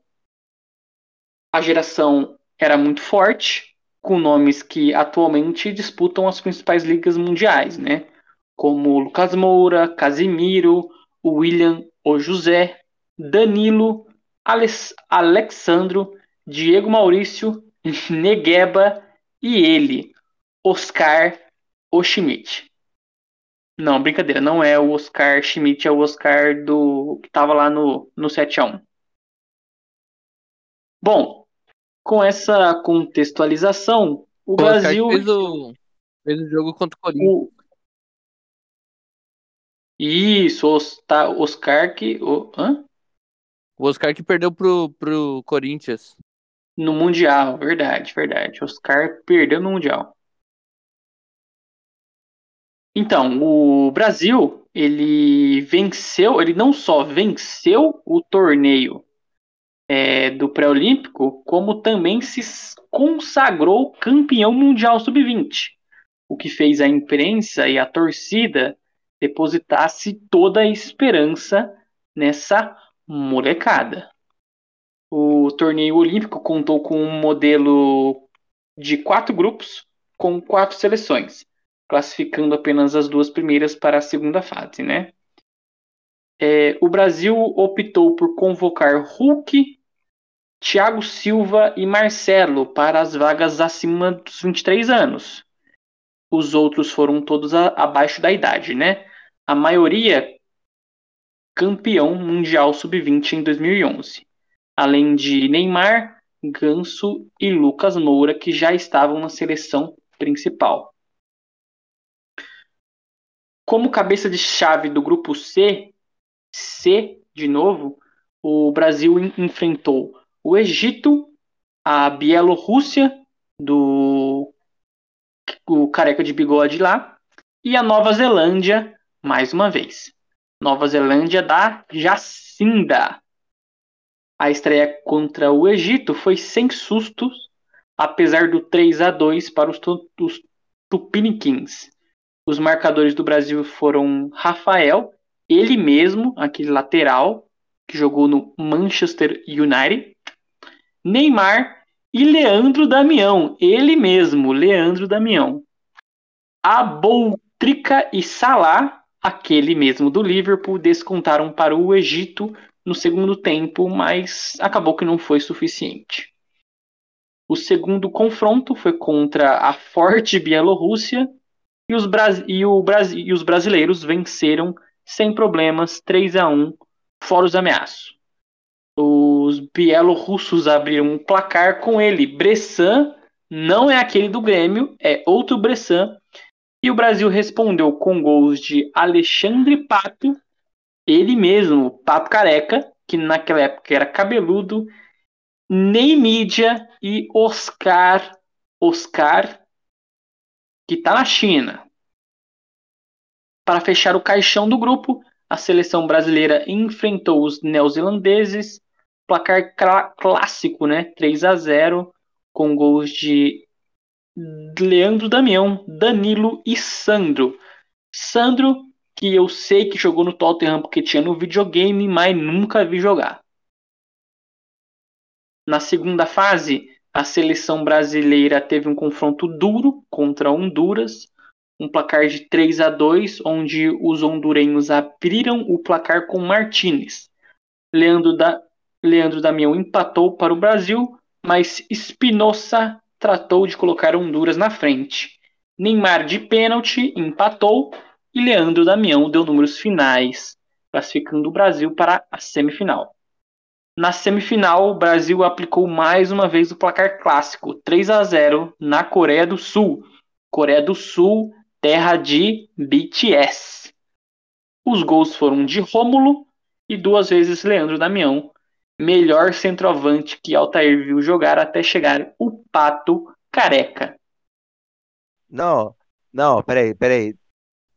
A geração era muito forte, com nomes que atualmente disputam as principais ligas mundiais, né? Como Lucas Moura, Casimiro, William o José, Danilo, Alex- Alexandro, Diego Maurício, Negueba e ele, Oscar o Schmidt. Não, brincadeira, não é o Oscar Schmidt, é o Oscar do que tava lá no, no 7x1. Bom, com essa contextualização, o O Oscar Brasil. fez o, fez o jogo contra o Corinthians. o- Isso, os- tá, Oscar que. o- hã? O Oscar que perdeu pro, pro Corinthians. No Mundial, verdade, verdade. Oscar perdeu no Mundial. Então, o Brasil, ele venceu, ele não só venceu o torneio é, do pré-olímpico, como também se consagrou campeão mundial sub-20, o que fez a imprensa e a torcida depositasse toda a esperança nessa molecada. O torneio olímpico contou com um modelo de quatro grupos com quatro seleções, classificando apenas as duas primeiras para a segunda fase, né? É, o Brasil optou por convocar Hulk, Thiago Silva e Marcelo para as vagas acima dos 23 anos. Os outros foram todos a- abaixo da idade, né? A maioria campeão mundial sub-20 em 2011 além de Neymar, Ganso e Lucas Moura, que já estavam na seleção principal. Como cabeça de chave do grupo C, C de novo, o Brasil en- enfrentou o Egito, a Bielorrússia, do o careca de bigode lá, e a Nova Zelândia, mais uma vez. Nova Zelândia da Jacinda. A estreia contra o Egito foi sem sustos, apesar do 3 a 2 para os, os Tupiniquins. Os marcadores do Brasil foram Rafael, ele mesmo, aquele lateral que jogou no Manchester United, Neymar e Leandro Damião, ele mesmo, Leandro Damião. Aboutrica e Salah, aquele mesmo do Liverpool, descontaram para o Egito no segundo tempo, mas acabou que não foi suficiente. O segundo confronto foi contra a forte Bielorrússia e os, e, e os brasileiros venceram sem problemas 3 a 1 fora os ameaços. Os bielorrussos abriram um placar com ele. Bressan não é aquele do Grêmio, é outro Bressan. E o Brasil respondeu com gols de Alexandre Pato, ele mesmo, Pato Careca, que naquela época era cabeludo, Ney Mídia e Oscar, Oscar, que está na China. Para fechar o caixão do grupo, a seleção brasileira enfrentou os neozelandeses, placar clássico, né? 3 a 0 com gols de Leandro Damião, Danilo e Sandro. Sandro, que eu sei que jogou no Tottenham porque tinha no videogame, mas nunca vi jogar. Na segunda fase, a seleção brasileira teve um confronto duro contra Honduras, um placar de 3 a 2, onde os hondurenhos abriram o placar com Martinez. Leandro, da, Leandro Damião empatou para o Brasil, mas Espinosa tratou de colocar Honduras na frente. Neymar de pênalti empatou e Leandro Damião deu números finais, classificando o Brasil para a semifinal. Na semifinal, o Brasil aplicou mais uma vez o placar clássico, 3 a 0 na Coreia do Sul. Coreia do Sul terra de BTS. Os gols foram de Rômulo e duas vezes Leandro Damião, melhor centroavante que Altair viu jogar até chegar o Pato Careca. Não, não, peraí, peraí.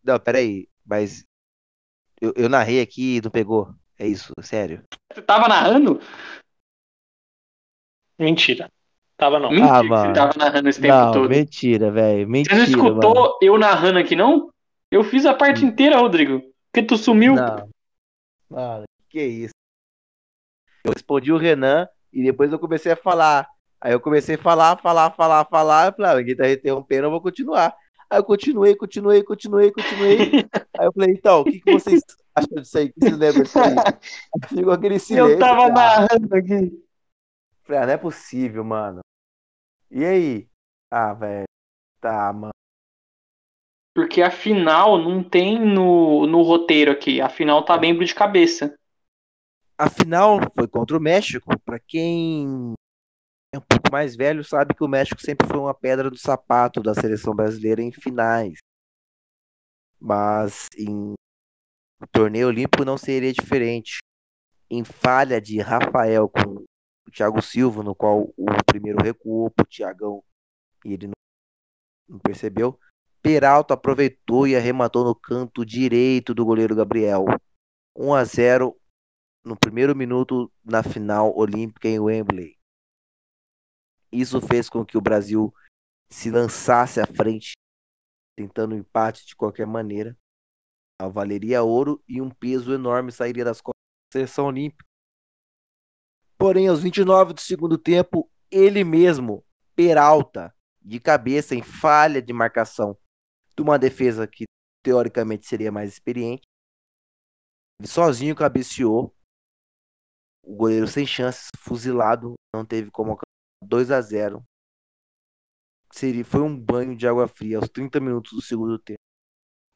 Não, peraí, mas eu, eu narrei aqui e não pegou. É isso, sério. Você tava narrando? Mentira. Tava não. Mentira ah, mano. tava narrando esse tempo não, todo. Mentira, velho. Mentira. Você não escutou mano. eu narrando aqui, não? Eu fiz a parte inteira, Rodrigo. Porque tu sumiu. Não. Mano, que isso. Eu respondi o Renan e depois eu comecei a falar. Aí eu comecei a falar, falar, falar, falar. Eu falei, ah, ninguém tá interrompendo, eu vou continuar. Aí eu continuei, continuei, continuei, continuei. aí eu falei, então, o que, que vocês acham disso aí? O que vocês lembram disso aí? Ficou aquele silêncio. Eu tava narrando aqui. Falei, ah, não é possível, mano. E aí? Ah, velho. Tá, mano. Porque a final não tem no, no roteiro aqui. A final tá bem de cabeça. A final foi contra o México. Para quem é um pouco mais velho, sabe que o México sempre foi uma pedra do sapato da seleção brasileira em finais. Mas em o torneio olímpico não seria diferente. Em falha de Rafael com o Thiago Silva, no qual o primeiro recuou pro Thiagão e ele não percebeu. Peralta aproveitou e arrematou no canto direito do goleiro Gabriel. 1 a 0 no primeiro minuto na final olímpica em Wembley. Isso fez com que o Brasil se lançasse à frente, tentando um empate de qualquer maneira. A valeria ouro e um peso enorme sairia das costas da seleção olímpica. Porém, aos 29 do segundo tempo, ele mesmo, Peralta, de cabeça em falha de marcação de uma defesa que teoricamente seria mais experiente, ele sozinho cabeceou. O goleiro sem chances, fuzilado, não teve como alcançar 2 a 0. Seria, foi um banho de água fria aos 30 minutos do segundo tempo.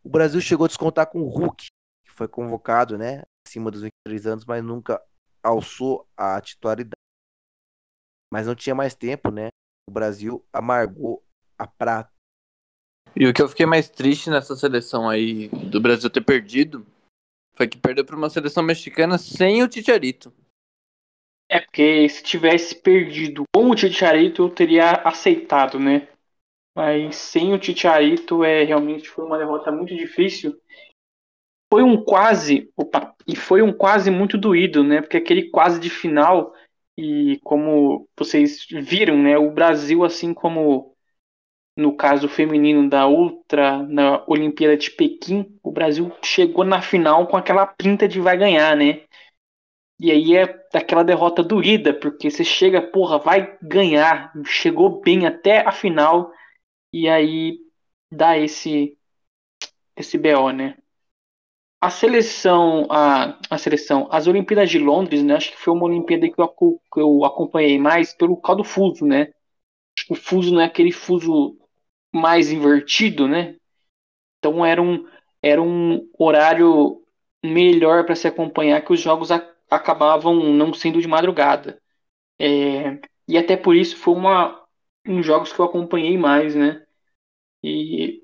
O Brasil chegou a descontar com o Hulk, que foi convocado, né, acima dos 23 anos, mas nunca alçou a titularidade. Mas não tinha mais tempo, né? O Brasil amargou a prata. E o que eu fiquei mais triste nessa seleção aí do Brasil ter perdido foi que perdeu para uma seleção mexicana sem o Ticharito. É porque se tivesse perdido com o Ticharito eu teria aceitado, né? Mas sem o Ticharito é realmente foi uma derrota muito difícil foi um quase, opa, e foi um quase muito doído, né? Porque aquele quase de final E como vocês viram, né, o Brasil, assim como no caso feminino da Ultra, na Olimpíada de Pequim, o Brasil chegou na final com aquela pinta de vai ganhar, né? E aí é aquela derrota doída, porque você chega, porra, vai ganhar, chegou bem até a final, e aí dá esse esse BO, né? A seleção, a, a seleção, as Olimpíadas de Londres, né? Acho que foi uma Olimpíada que eu, que eu acompanhei mais pelo causa do fuso, né? O fuso não é aquele fuso mais invertido, né? Então era um, era um horário melhor para se acompanhar que os jogos a, acabavam não sendo de madrugada. É, e até por isso foi uma um jogos que eu acompanhei mais, né? E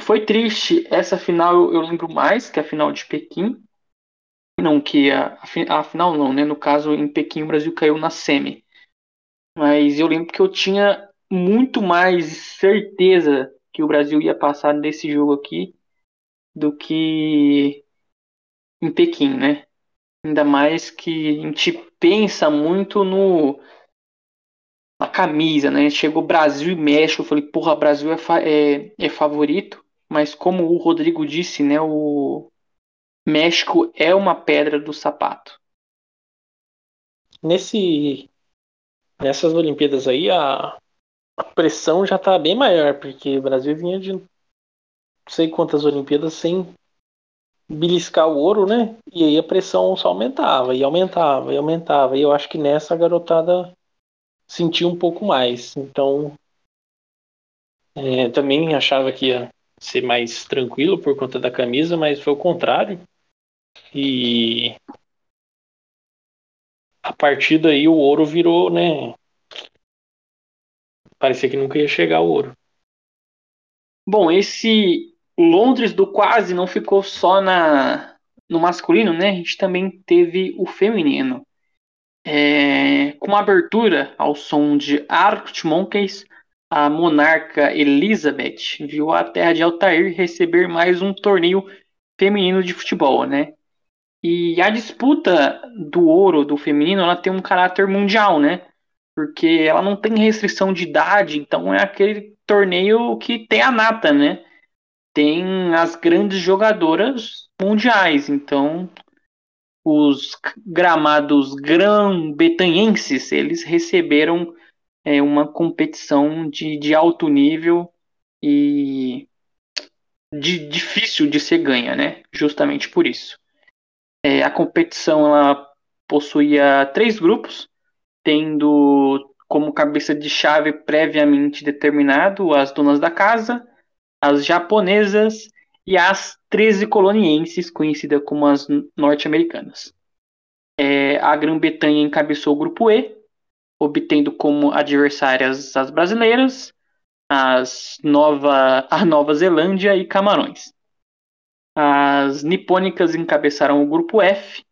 foi triste. Essa final eu, lembro mais, que a final de Pequim. Não, que a, a, final não, né? No caso, em Pequim o Brasil caiu na semi. Mas eu lembro que eu tinha muito mais certeza que o Brasil ia passar nesse jogo aqui do que em Pequim, né? Ainda mais que a gente pensa muito no na camisa, né? Chegou Brasil e México, eu falei, porra, Brasil é, é, é favorito, mas como o Rodrigo disse, né? O México é uma pedra do sapato. Nesse nessas Olimpíadas aí a, a pressão já tá bem maior, porque o Brasil vinha de não sei quantas Olimpíadas sem beliscar o ouro, né? E aí a pressão só aumentava, e aumentava, e aumentava. E eu acho que nessa a garotada sentiu um pouco mais. Então, é, também achava que ia ser mais tranquilo por conta da camisa, mas foi o contrário. E a partir daí o ouro virou, né? Parecia que nunca ia chegar o ouro. Bom, esse Londres do quase não ficou só na no masculino, né? A gente também teve o feminino. É, com abertura ao som de Arctic Monkeys, a monarca Elizabeth viu a terra de Altair receber mais um torneio feminino de futebol, né? E a disputa do ouro do feminino, ela tem um caráter mundial, né? Porque ela não tem restrição de idade, então é aquele torneio que tem a nata, né? Tem as grandes jogadoras mundiais, então os gramados grã-betanhenses, eles receberam é, uma competição de, de alto nível e de, difícil de ser ganha, né? Justamente por isso. É, a competição ela possuía três grupos, tendo como cabeça de chave previamente determinado as donas da casa, as japonesas e as 13 colonienses, conhecidas como as norte-americanas. É, a Grã-Bretanha encabeçou o grupo E, obtendo como adversárias as brasileiras, as Nova, a Nova Zelândia e Camarões. As nipônicas encabeçaram o grupo F,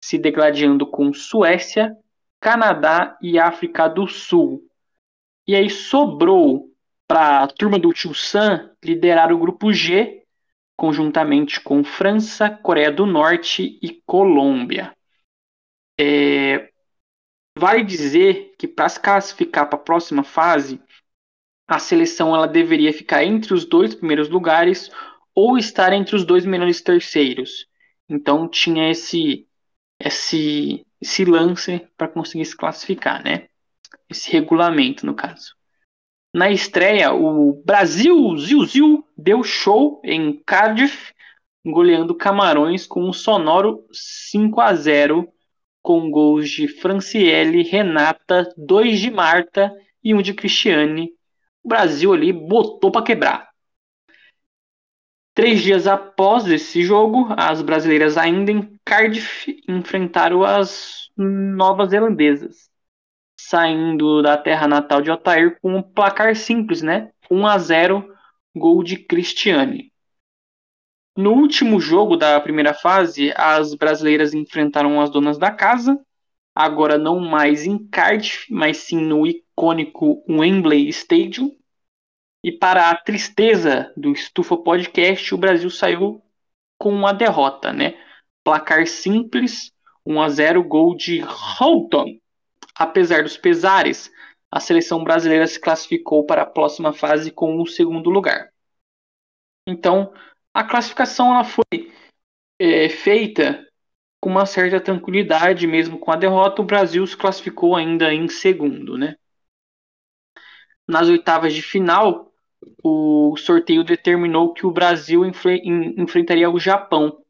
se degladiando com Suécia, Canadá e África do Sul. E aí sobrou para a turma do Tio Sam liderar o grupo G, conjuntamente com França, Coreia do Norte e Colômbia. É, dizer que para se classificar para a próxima fase, a seleção ela deveria ficar entre os dois primeiros lugares ou estar entre os dois melhores terceiros. Então tinha esse esse esse lance para conseguir se classificar, né? Esse regulamento no caso. Na estreia, o Brasil Ziu Ziu deu show em Cardiff, goleando Camarões com um sonoro 5 a 0 com gols de Franciele, Renata, dois de Marta e um de Cristiane. O Brasil ali botou para quebrar. Três dias após esse jogo, as brasileiras ainda em Cardiff enfrentaram as novas zelandesas saindo da terra natal de Otair com um placar simples, né? 1 a 0, gol de Cristiane. No último jogo da primeira fase, as brasileiras enfrentaram as donas da casa, agora não mais em Cardiff, mas sim no icônico Wembley Stadium. E para a tristeza do Estufa Podcast, o Brasil saiu com uma derrota, né? Placar simples, 1 a 0, gol de Houghton. Apesar dos pesares, a seleção brasileira se classificou para a próxima fase com o segundo lugar. Então, a classificação ela foi é, feita com uma certa tranquilidade, mesmo com a derrota, o Brasil se classificou ainda em segundo, né? Nas oitavas de final, o sorteio determinou que o Brasil enfre enfrentaria o Japão.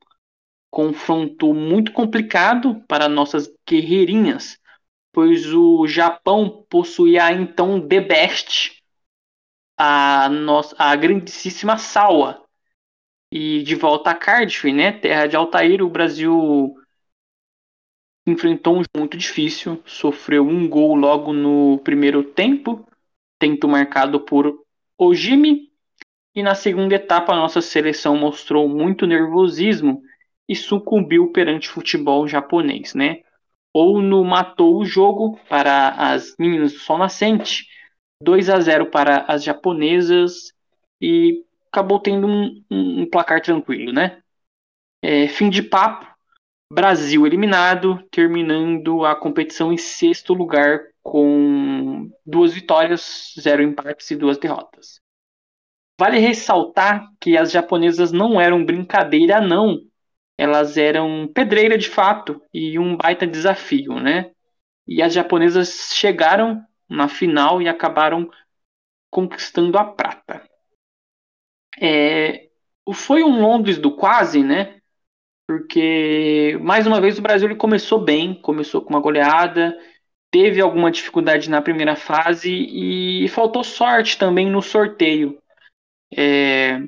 Confronto muito complicado para nossas guerreirinhas, pois o Japão possuía então The Best, a, nossa, a grandíssima Sawa. E de volta a Cardiff, né, terra de Altair, o Brasil enfrentou um muito difícil, sofreu um gol logo no primeiro tempo, tento marcado por Ojimi, e na segunda etapa a nossa seleção mostrou muito nervosismo e sucumbiu perante o futebol japonês, né? Ou no matou o jogo para as meninas do Sol Nascente, 2 a 0 para as japonesas e acabou tendo um, um, placar tranquilo, né? É, fim de papo, Brasil eliminado, terminando a competição em sexto lugar com duas vitórias, zero empates e duas derrotas. Vale ressaltar que as japonesas não eram brincadeira, não. Elas eram pedreira de fato e um baita desafio, né? E as japonesas chegaram na final e acabaram conquistando a prata. É, foi um Londres do quase, né? porque mais uma vez o Brasil ele começou bem, começou com uma goleada, teve alguma dificuldade na primeira fase e faltou sorte também no sorteio. É...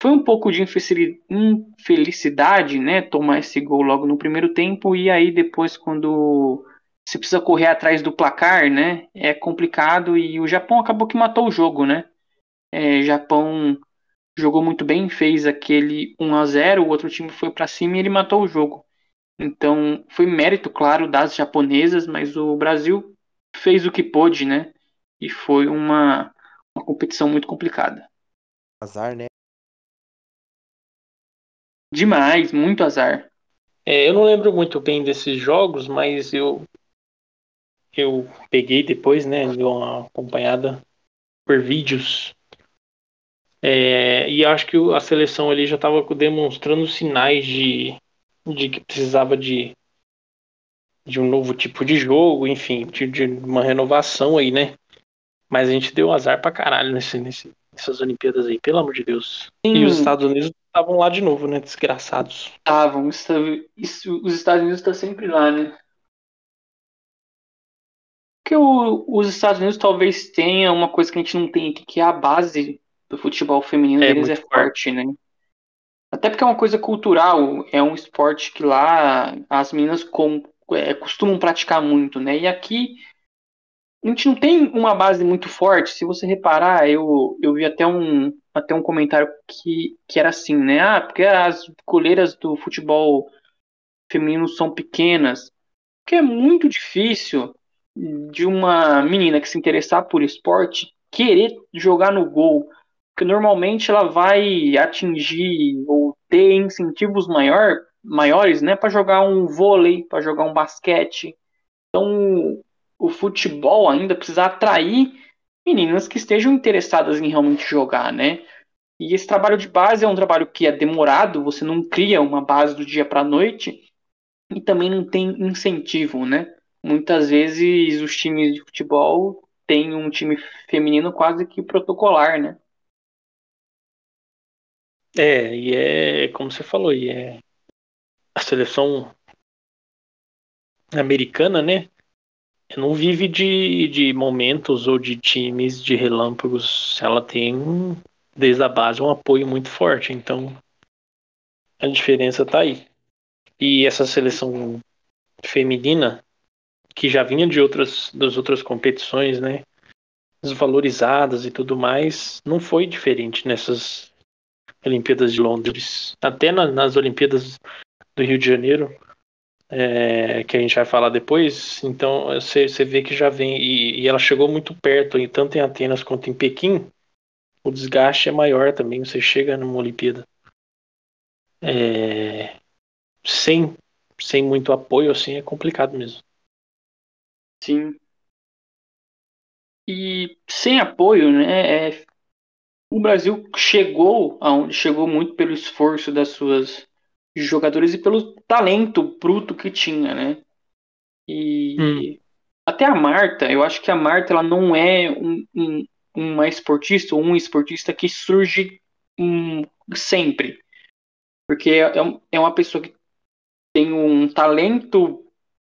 Foi um pouco de infelicidade, né, tomar esse gol logo no primeiro tempo e aí depois quando se precisa correr atrás do placar, né, é complicado e o Japão acabou que matou o jogo, né. É, Japão jogou muito bem, fez aquele 1 a 0 o outro time foi para cima e ele matou o jogo. Então, foi mérito, claro, das japonesas, mas o Brasil fez o que pôde, né? E foi uma, uma competição muito complicada. Azar, né? Demais, muito azar. É, eu não lembro muito bem desses jogos, mas eu eu peguei depois, né, dei uma acompanhada por vídeos é, e acho que a seleção ali já estava demonstrando sinais de, de que precisava de, de um novo tipo de jogo, enfim, de, de uma renovação aí, né? Mas a gente deu azar pra caralho nesse, nesse, nessas Olimpíadas aí, pelo amor de Deus. Sim. E os Estados Unidos estavam lá de novo, né? Desgraçados. Estavam, os Estados Unidos estão tá sempre lá, né? Porque o, os Estados Unidos talvez tenha uma coisa que a gente não tem aqui, que é a base do futebol feminino é, deles é forte, né? Até porque é uma coisa cultural, é um esporte que lá as meninas com, é, costumam praticar muito, né? E aqui a gente não tem uma base muito forte. Se você reparar, eu, eu vi até um, até um comentário que, que era assim, né? Ah, porque as goleiras do futebol feminino são pequenas. Porque é muito difícil de uma menina que se interessar por esporte querer jogar no gol que normalmente ela vai atingir ou ter incentivos maior, maiores, né, para jogar um vôlei, para jogar um basquete. Então, o futebol ainda precisa atrair meninas que estejam interessadas em realmente jogar, né? E esse trabalho de base é um trabalho que é demorado, você não cria uma base do dia para a noite e também não tem incentivo, né? Muitas vezes os times de futebol têm um time feminino quase que protocolar, né? É, e é como você falou, e é a seleção americana, né? Não vive de, de momentos ou de times de relâmpagos. Ela tem, desde a base, um apoio muito forte. Então, a diferença tá aí. E essa seleção feminina, que já vinha de outras, das outras competições, né? Desvalorizadas e tudo mais, não foi diferente nessas Olimpíadas de Londres, até na, nas Olimpíadas do Rio de Janeiro, é, que a gente vai falar depois. Então você, vê que já vem e, e, ela chegou muito perto, tanto em Atenas quanto em Pequim. O desgaste é maior também. Você chega numa Olimpíada é, sem sem muito apoio, assim, é complicado mesmo. Sim. E sem apoio, né? É, o Brasil chegou aonde chegou muito pelo esforço das suas jogadores e pelo talento bruto que tinha, né? E hum. até a Marta, eu acho que a Marta ela não é um, um, uma esportista ou um esportista que surge um, sempre. Porque é, é uma pessoa que tem um talento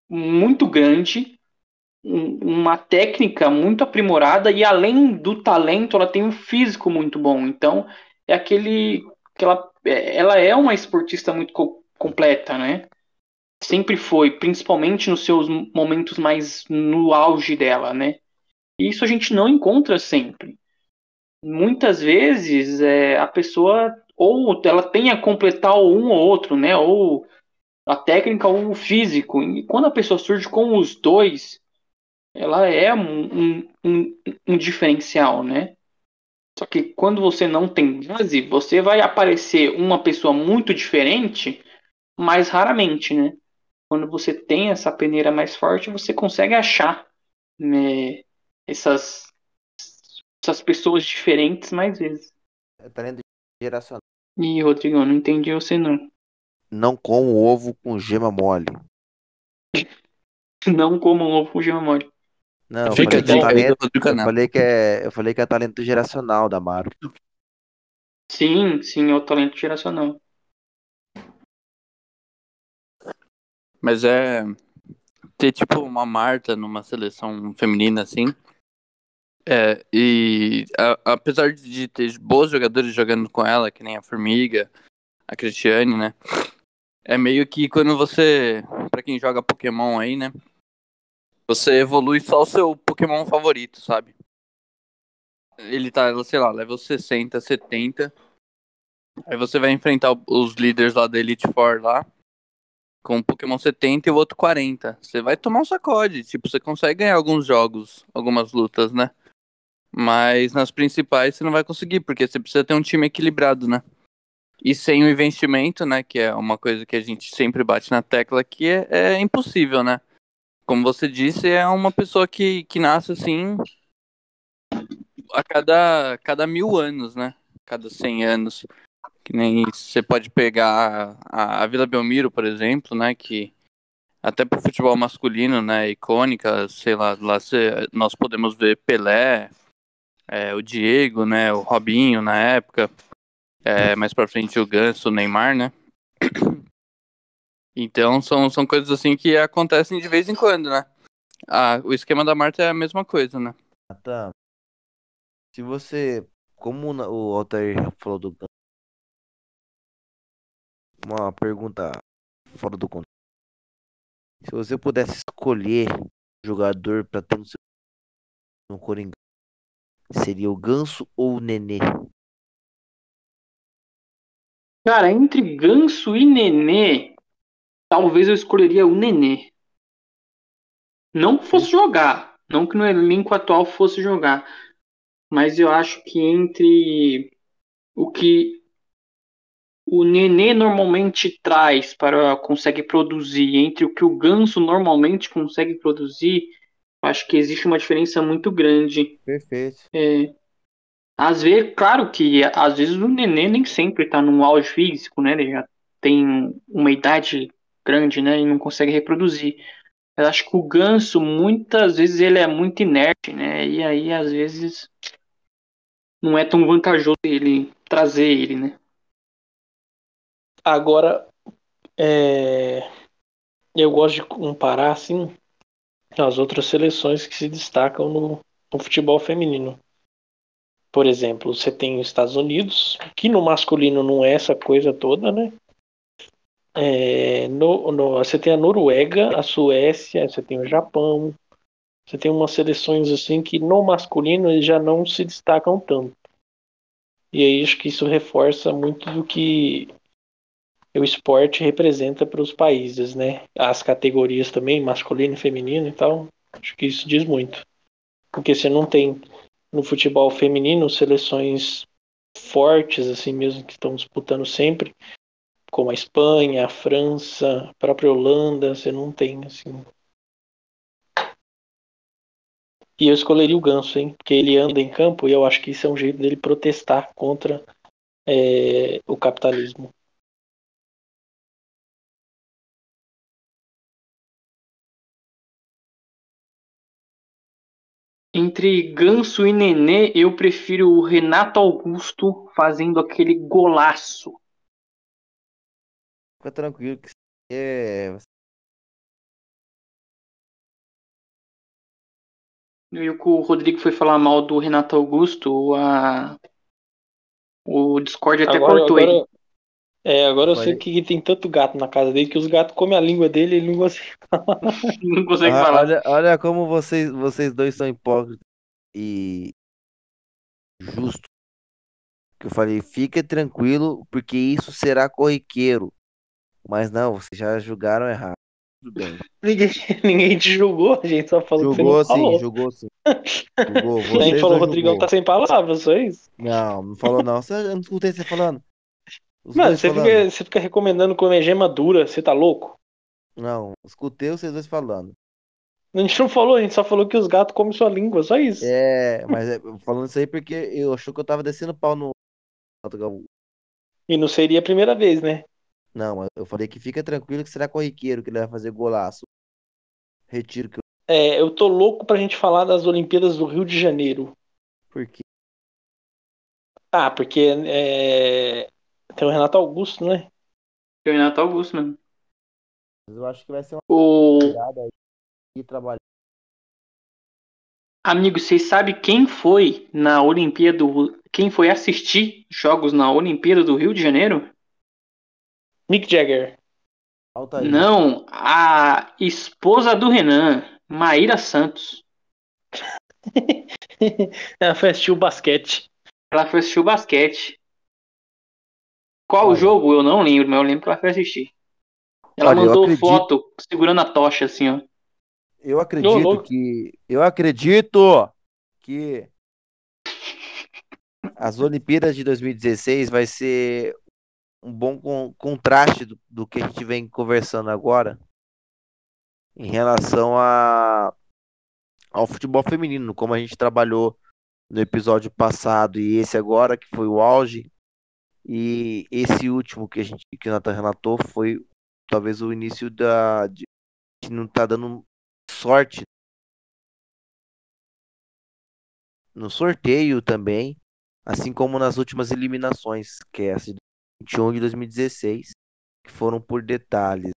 muito grande, um, uma técnica muito aprimorada e além do talento, ela tem um físico muito bom. Então, é aquele que ela, ela é uma esportista muito co completa, né? Sempre foi, principalmente nos seus momentos mais no auge dela, né? E isso a gente não encontra sempre. Muitas vezes é, a pessoa ou ela tem a completar um ou outro, né? Ou a técnica ou o físico. E quando a pessoa surge com os dois, ela é um, um, um, diferencial, né? Só que quando você não tem base, você vai aparecer uma pessoa muito diferente mais raramente, né? Quando você tem essa peneira mais forte, você consegue achar né, essas, essas pessoas diferentes mais vezes. É talento geracional. Ih, Rodrigo, eu não entendi você não. Não como ovo com gema mole. não como ovo com gema mole. Não, eu falei, que é talento, eu falei que é, eu falei que é talento geracional da Maru. Sim, sim, é o talento geracional. Mas é ter tipo uma Marta numa seleção feminina assim. É, e a, apesar de ter bons jogadores jogando com ela, que nem a Formiga, a Cristiane, né? É meio que quando você, para quem joga Pokémon aí, né? Você evolui só o seu Pokémon favorito, sabe? Ele tá, sei lá, level 60, 70. Aí você vai enfrentar os líderes lá da Elite Four lá. Com o Pokémon 70 e o outro 40. Você vai tomar um sacode. Tipo, você consegue ganhar alguns jogos, algumas lutas, né? Mas nas principais você não vai conseguir, porque você precisa ter um time equilibrado, né? E sem o investimento, né? Que é uma coisa que a gente sempre bate na tecla, que é, é impossível, né? Como você disse, é uma pessoa que, que nasce assim a cada, cada mil anos, né? Cada cem anos. Que nem você pode pegar a, a Vila Belmiro, por exemplo, né? Que até pro futebol masculino, né? Icônica, sei lá, lá cê, nós podemos ver Pelé, é, o Diego, né? O Robinho na época. É, mais pra frente o Ganso, o Neymar, né? Então são, são coisas assim que acontecem de vez em quando, né? Ah, o esquema da Marta é a mesma coisa, né? Tá. Se você. Como o Altair falou do. Uma pergunta fora do contexto. Se você pudesse escolher jogador para ter no seu no Coringão, seria o Ganso ou o Nenê? Cara, entre Ganso e Nenê, talvez eu escolheria o Nenê. Não que fosse jogar, não que no elenco atual fosse jogar, mas eu acho que entre o que o Nenê normalmente traz para consegue produzir, entre o que o Ganso normalmente consegue produzir, acho que existe uma diferença muito grande. Perfeito. É, às vezes, claro que às vezes o Nenê nem sempre está num auge físico, né? Ele já tem uma idade grande, né? E não consegue reproduzir. Eu acho que o ganso, muitas vezes, ele é muito inerte, né? E aí, às vezes, não é tão vantajoso ele trazer ele, né? Agora, é... eu gosto de comparar, assim, as outras seleções que se destacam no, no futebol feminino. Por exemplo, você tem os Estados Unidos, que no masculino não é essa coisa toda, né? É, no, no, você tem a Noruega, a Suécia, você tem o Japão, você tem umas seleções assim que no masculino eles já não se destacam tanto. E aí acho que isso reforça muito do que o esporte representa para os países, né? As categorias também, masculino e feminino e tal. Acho que isso diz muito. Porque você não tem no futebol feminino seleções fortes assim mesmo que estão disputando sempre como a Espanha, a França, a própria Holanda, você não tem assim. E eu escolheria o Ganso, hein? Porque ele anda em campo e eu acho que isso é um jeito dele protestar contra é, o capitalismo. Entre Ganso e Nenê, eu prefiro o Renato Augusto fazendo aquele golaço. Fica tranquilo que é. E o que o Rodrigo foi falar mal do Renato Augusto, a... o Discord até Agora, cortou ele. agora, é, agora eu sei que tem tanto gato na casa dele que os gatos comem a língua dele e ele não consegue. Não consegue Ah, falar. olha, olha como vocês, vocês dois são hipócritas e justo. Que eu falei, fique tranquilo, porque isso será corriqueiro. Mas não, vocês já julgaram errado. Tudo bem. Ninguém, ninguém te julgou, a gente só falou Jogou que você não falou. sim, jogou sim. Jogou. a gente falou, não Rodrigão julgou. tá sem palavras, só isso. Não, não falou não. Você- Eu não escutei você falando. Os Mano, você falando. fica, você fica recomendando comer gema dura, você tá louco? Não, escutei vocês dois falando. A gente não falou, a gente só falou que os gatos comem sua língua, só isso. É, mas é, falando isso aí porque eu achou que eu tava descendo pau no. E não seria a primeira vez, né? Não, mas eu falei que fica tranquilo que será corriqueiro, que ele vai fazer golaço. Retiro que eu. É, eu tô louco pra gente falar das Olimpíadas do Rio de Janeiro. Porque Ah, porque é, tem o Renato Augusto, né? O Renato Augusto, mano. eu acho que vai ser uma O piada aí e trabalhar. amigo, vocês sabem quem foi na Olimpíada do... Quem foi assistir jogos na Olimpíada do Rio de Janeiro? Mick Jagger. Não, a esposa do Renan, Maíra Santos. Ela foi assistir o basquete. Ela foi assistir o basquete. Qual o Olha. jogo? Eu não lembro, mas eu lembro que ela foi assistir. Ela Olha, eu mandou acredito- foto segurando a tocha, assim, ó. Eu acredito que. Eu acredito que as Olimpíadas de 2016 vai ser um bom con- contraste do, do que a gente vem conversando agora em relação a, ao futebol feminino, como a gente trabalhou no episódio passado e esse agora, que foi o auge, e esse último que a gente que o Nathan relatou foi talvez o início da de, não tá dando sorte no sorteio também, assim como nas últimas eliminações, que é essa de 21 e 2016, que foram por detalhes.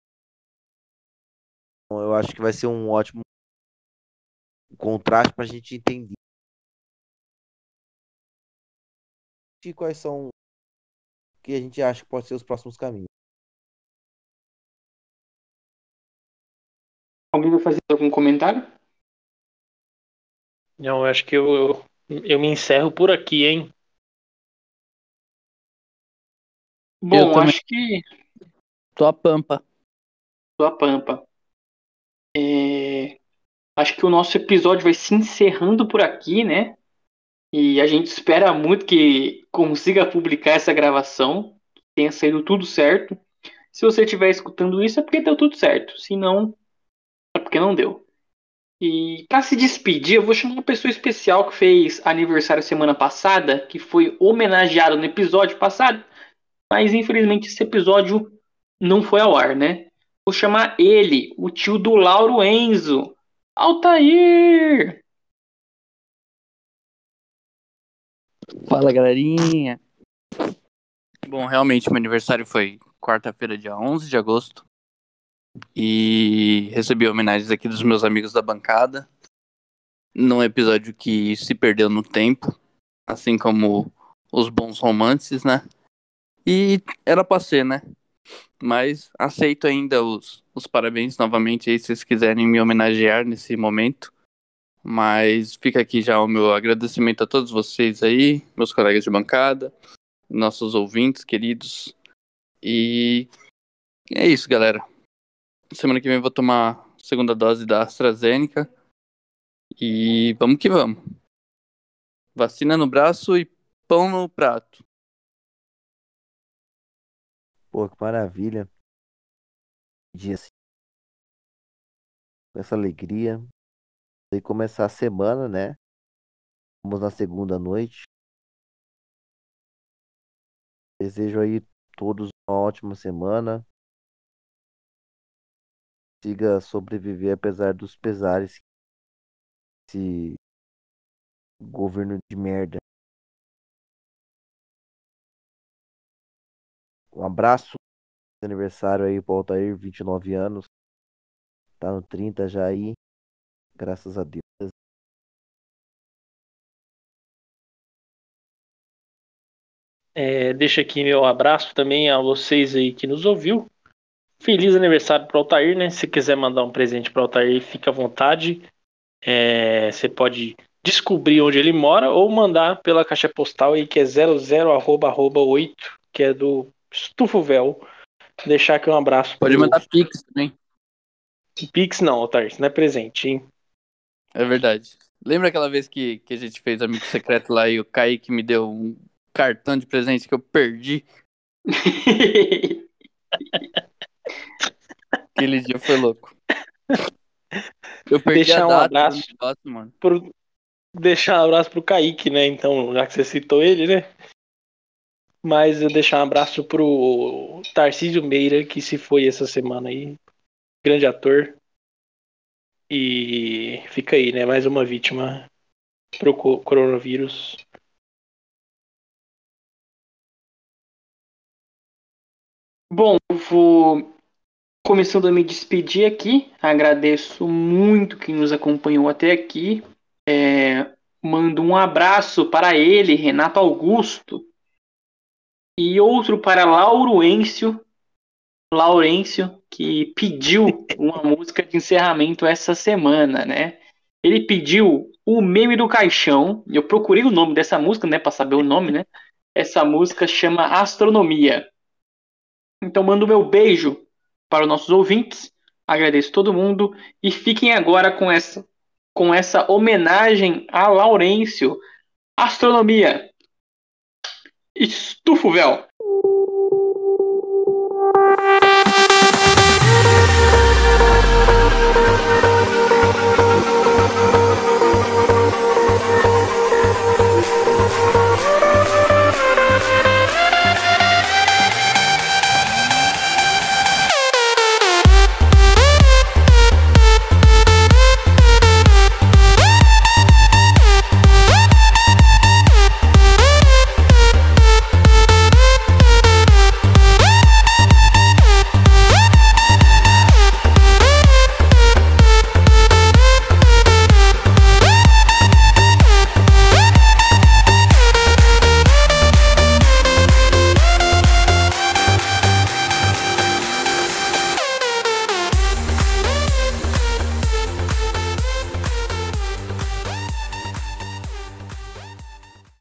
Então, eu acho que vai ser um ótimo contraste para a gente entender e quais são o que a gente acha que pode ser os próximos caminhos. Alguém vai fazer algum comentário? Não, eu acho que eu, eu, eu me encerro por aqui, hein? Bom, também. acho que Tô a pampa. sua pampa. É, Acho que o nosso episódio vai se encerrando por aqui, né? E a gente espera muito que consiga publicar essa gravação, que tenha saído tudo certo. Se você estiver escutando isso, é porque deu tudo certo. Se não, é porque não deu. E para se despedir, eu vou chamar uma pessoa especial que fez aniversário semana passada, que foi homenageado no episódio passado, mas infelizmente esse episódio não foi ao ar, né? Vou chamar ele, o tio do Lauro Enzo, Altair! Fala, galerinha. Bom, realmente, meu aniversário foi quarta-feira, dia 11 de agosto. E recebi homenagens aqui dos meus amigos da bancada. Num episódio que se perdeu no tempo. Assim como os bons romances, né? E era pra ser, né? Mas aceito ainda os, os parabéns novamente aí, se vocês quiserem me homenagear nesse momento. Mas fica aqui já o meu agradecimento a todos vocês aí, meus colegas de bancada, nossos ouvintes queridos. E é isso, galera. Semana que vem eu vou tomar segunda dose da AstraZeneca. E vamos que vamos. Vacina no braço e pão no prato. Pô, que maravilha. Dia assim. Com essa alegria. E começar a semana, né? Vamos na segunda noite. Desejo aí todos uma ótima semana. Siga sobreviver apesar dos pesares. Esse governo de merda. Um abraço. Aniversário aí pro Altair, 29 anos. Tá no 30 já aí. Graças a Deus. É, deixa aqui meu abraço também a vocês aí que nos ouviu. Feliz aniversário pro Altair, né? Se quiser mandar um presente pro Altair, fica à vontade. É, você pode descobrir onde ele mora ou mandar pela caixa postal aí que é 00@8, que é do Estufovel. Deixar aqui um abraço. Pode pro- mandar Pix também. Pix não, Altair, isso não é presente, hein? É verdade. Lembra aquela vez que, que a gente fez amigo secreto lá e o Kaique me deu um cartão de presente que eu perdi? Aquele dia foi louco. Eu perdi Deixar a um data abraço. do negócio, mano. Pro- Deixar um abraço pro Kaique, né? Então, já que você citou ele, né? Mas eu deixar um abraço pro Tarcísio Meira, que se foi essa semana aí. Grande ator. E fica aí, né? Mais uma vítima pro co- coronavírus. Bom, eu vou começando a me despedir aqui. Agradeço muito quem nos acompanhou até aqui. É, mando um abraço para ele, Renato Augusto, e outro para Lauruêncio, Laurêncio, que pediu uma música de encerramento essa semana, né? Ele pediu o meme do caixão. Eu procurei o nome dessa música, né, para saber o nome, né? Essa música chama Astronomia. Então mando meu beijo para os nossos ouvintes. Agradeço todo mundo e fiquem agora com essa com essa homenagem a Laurêncio. Astronomia. Estufa o véu.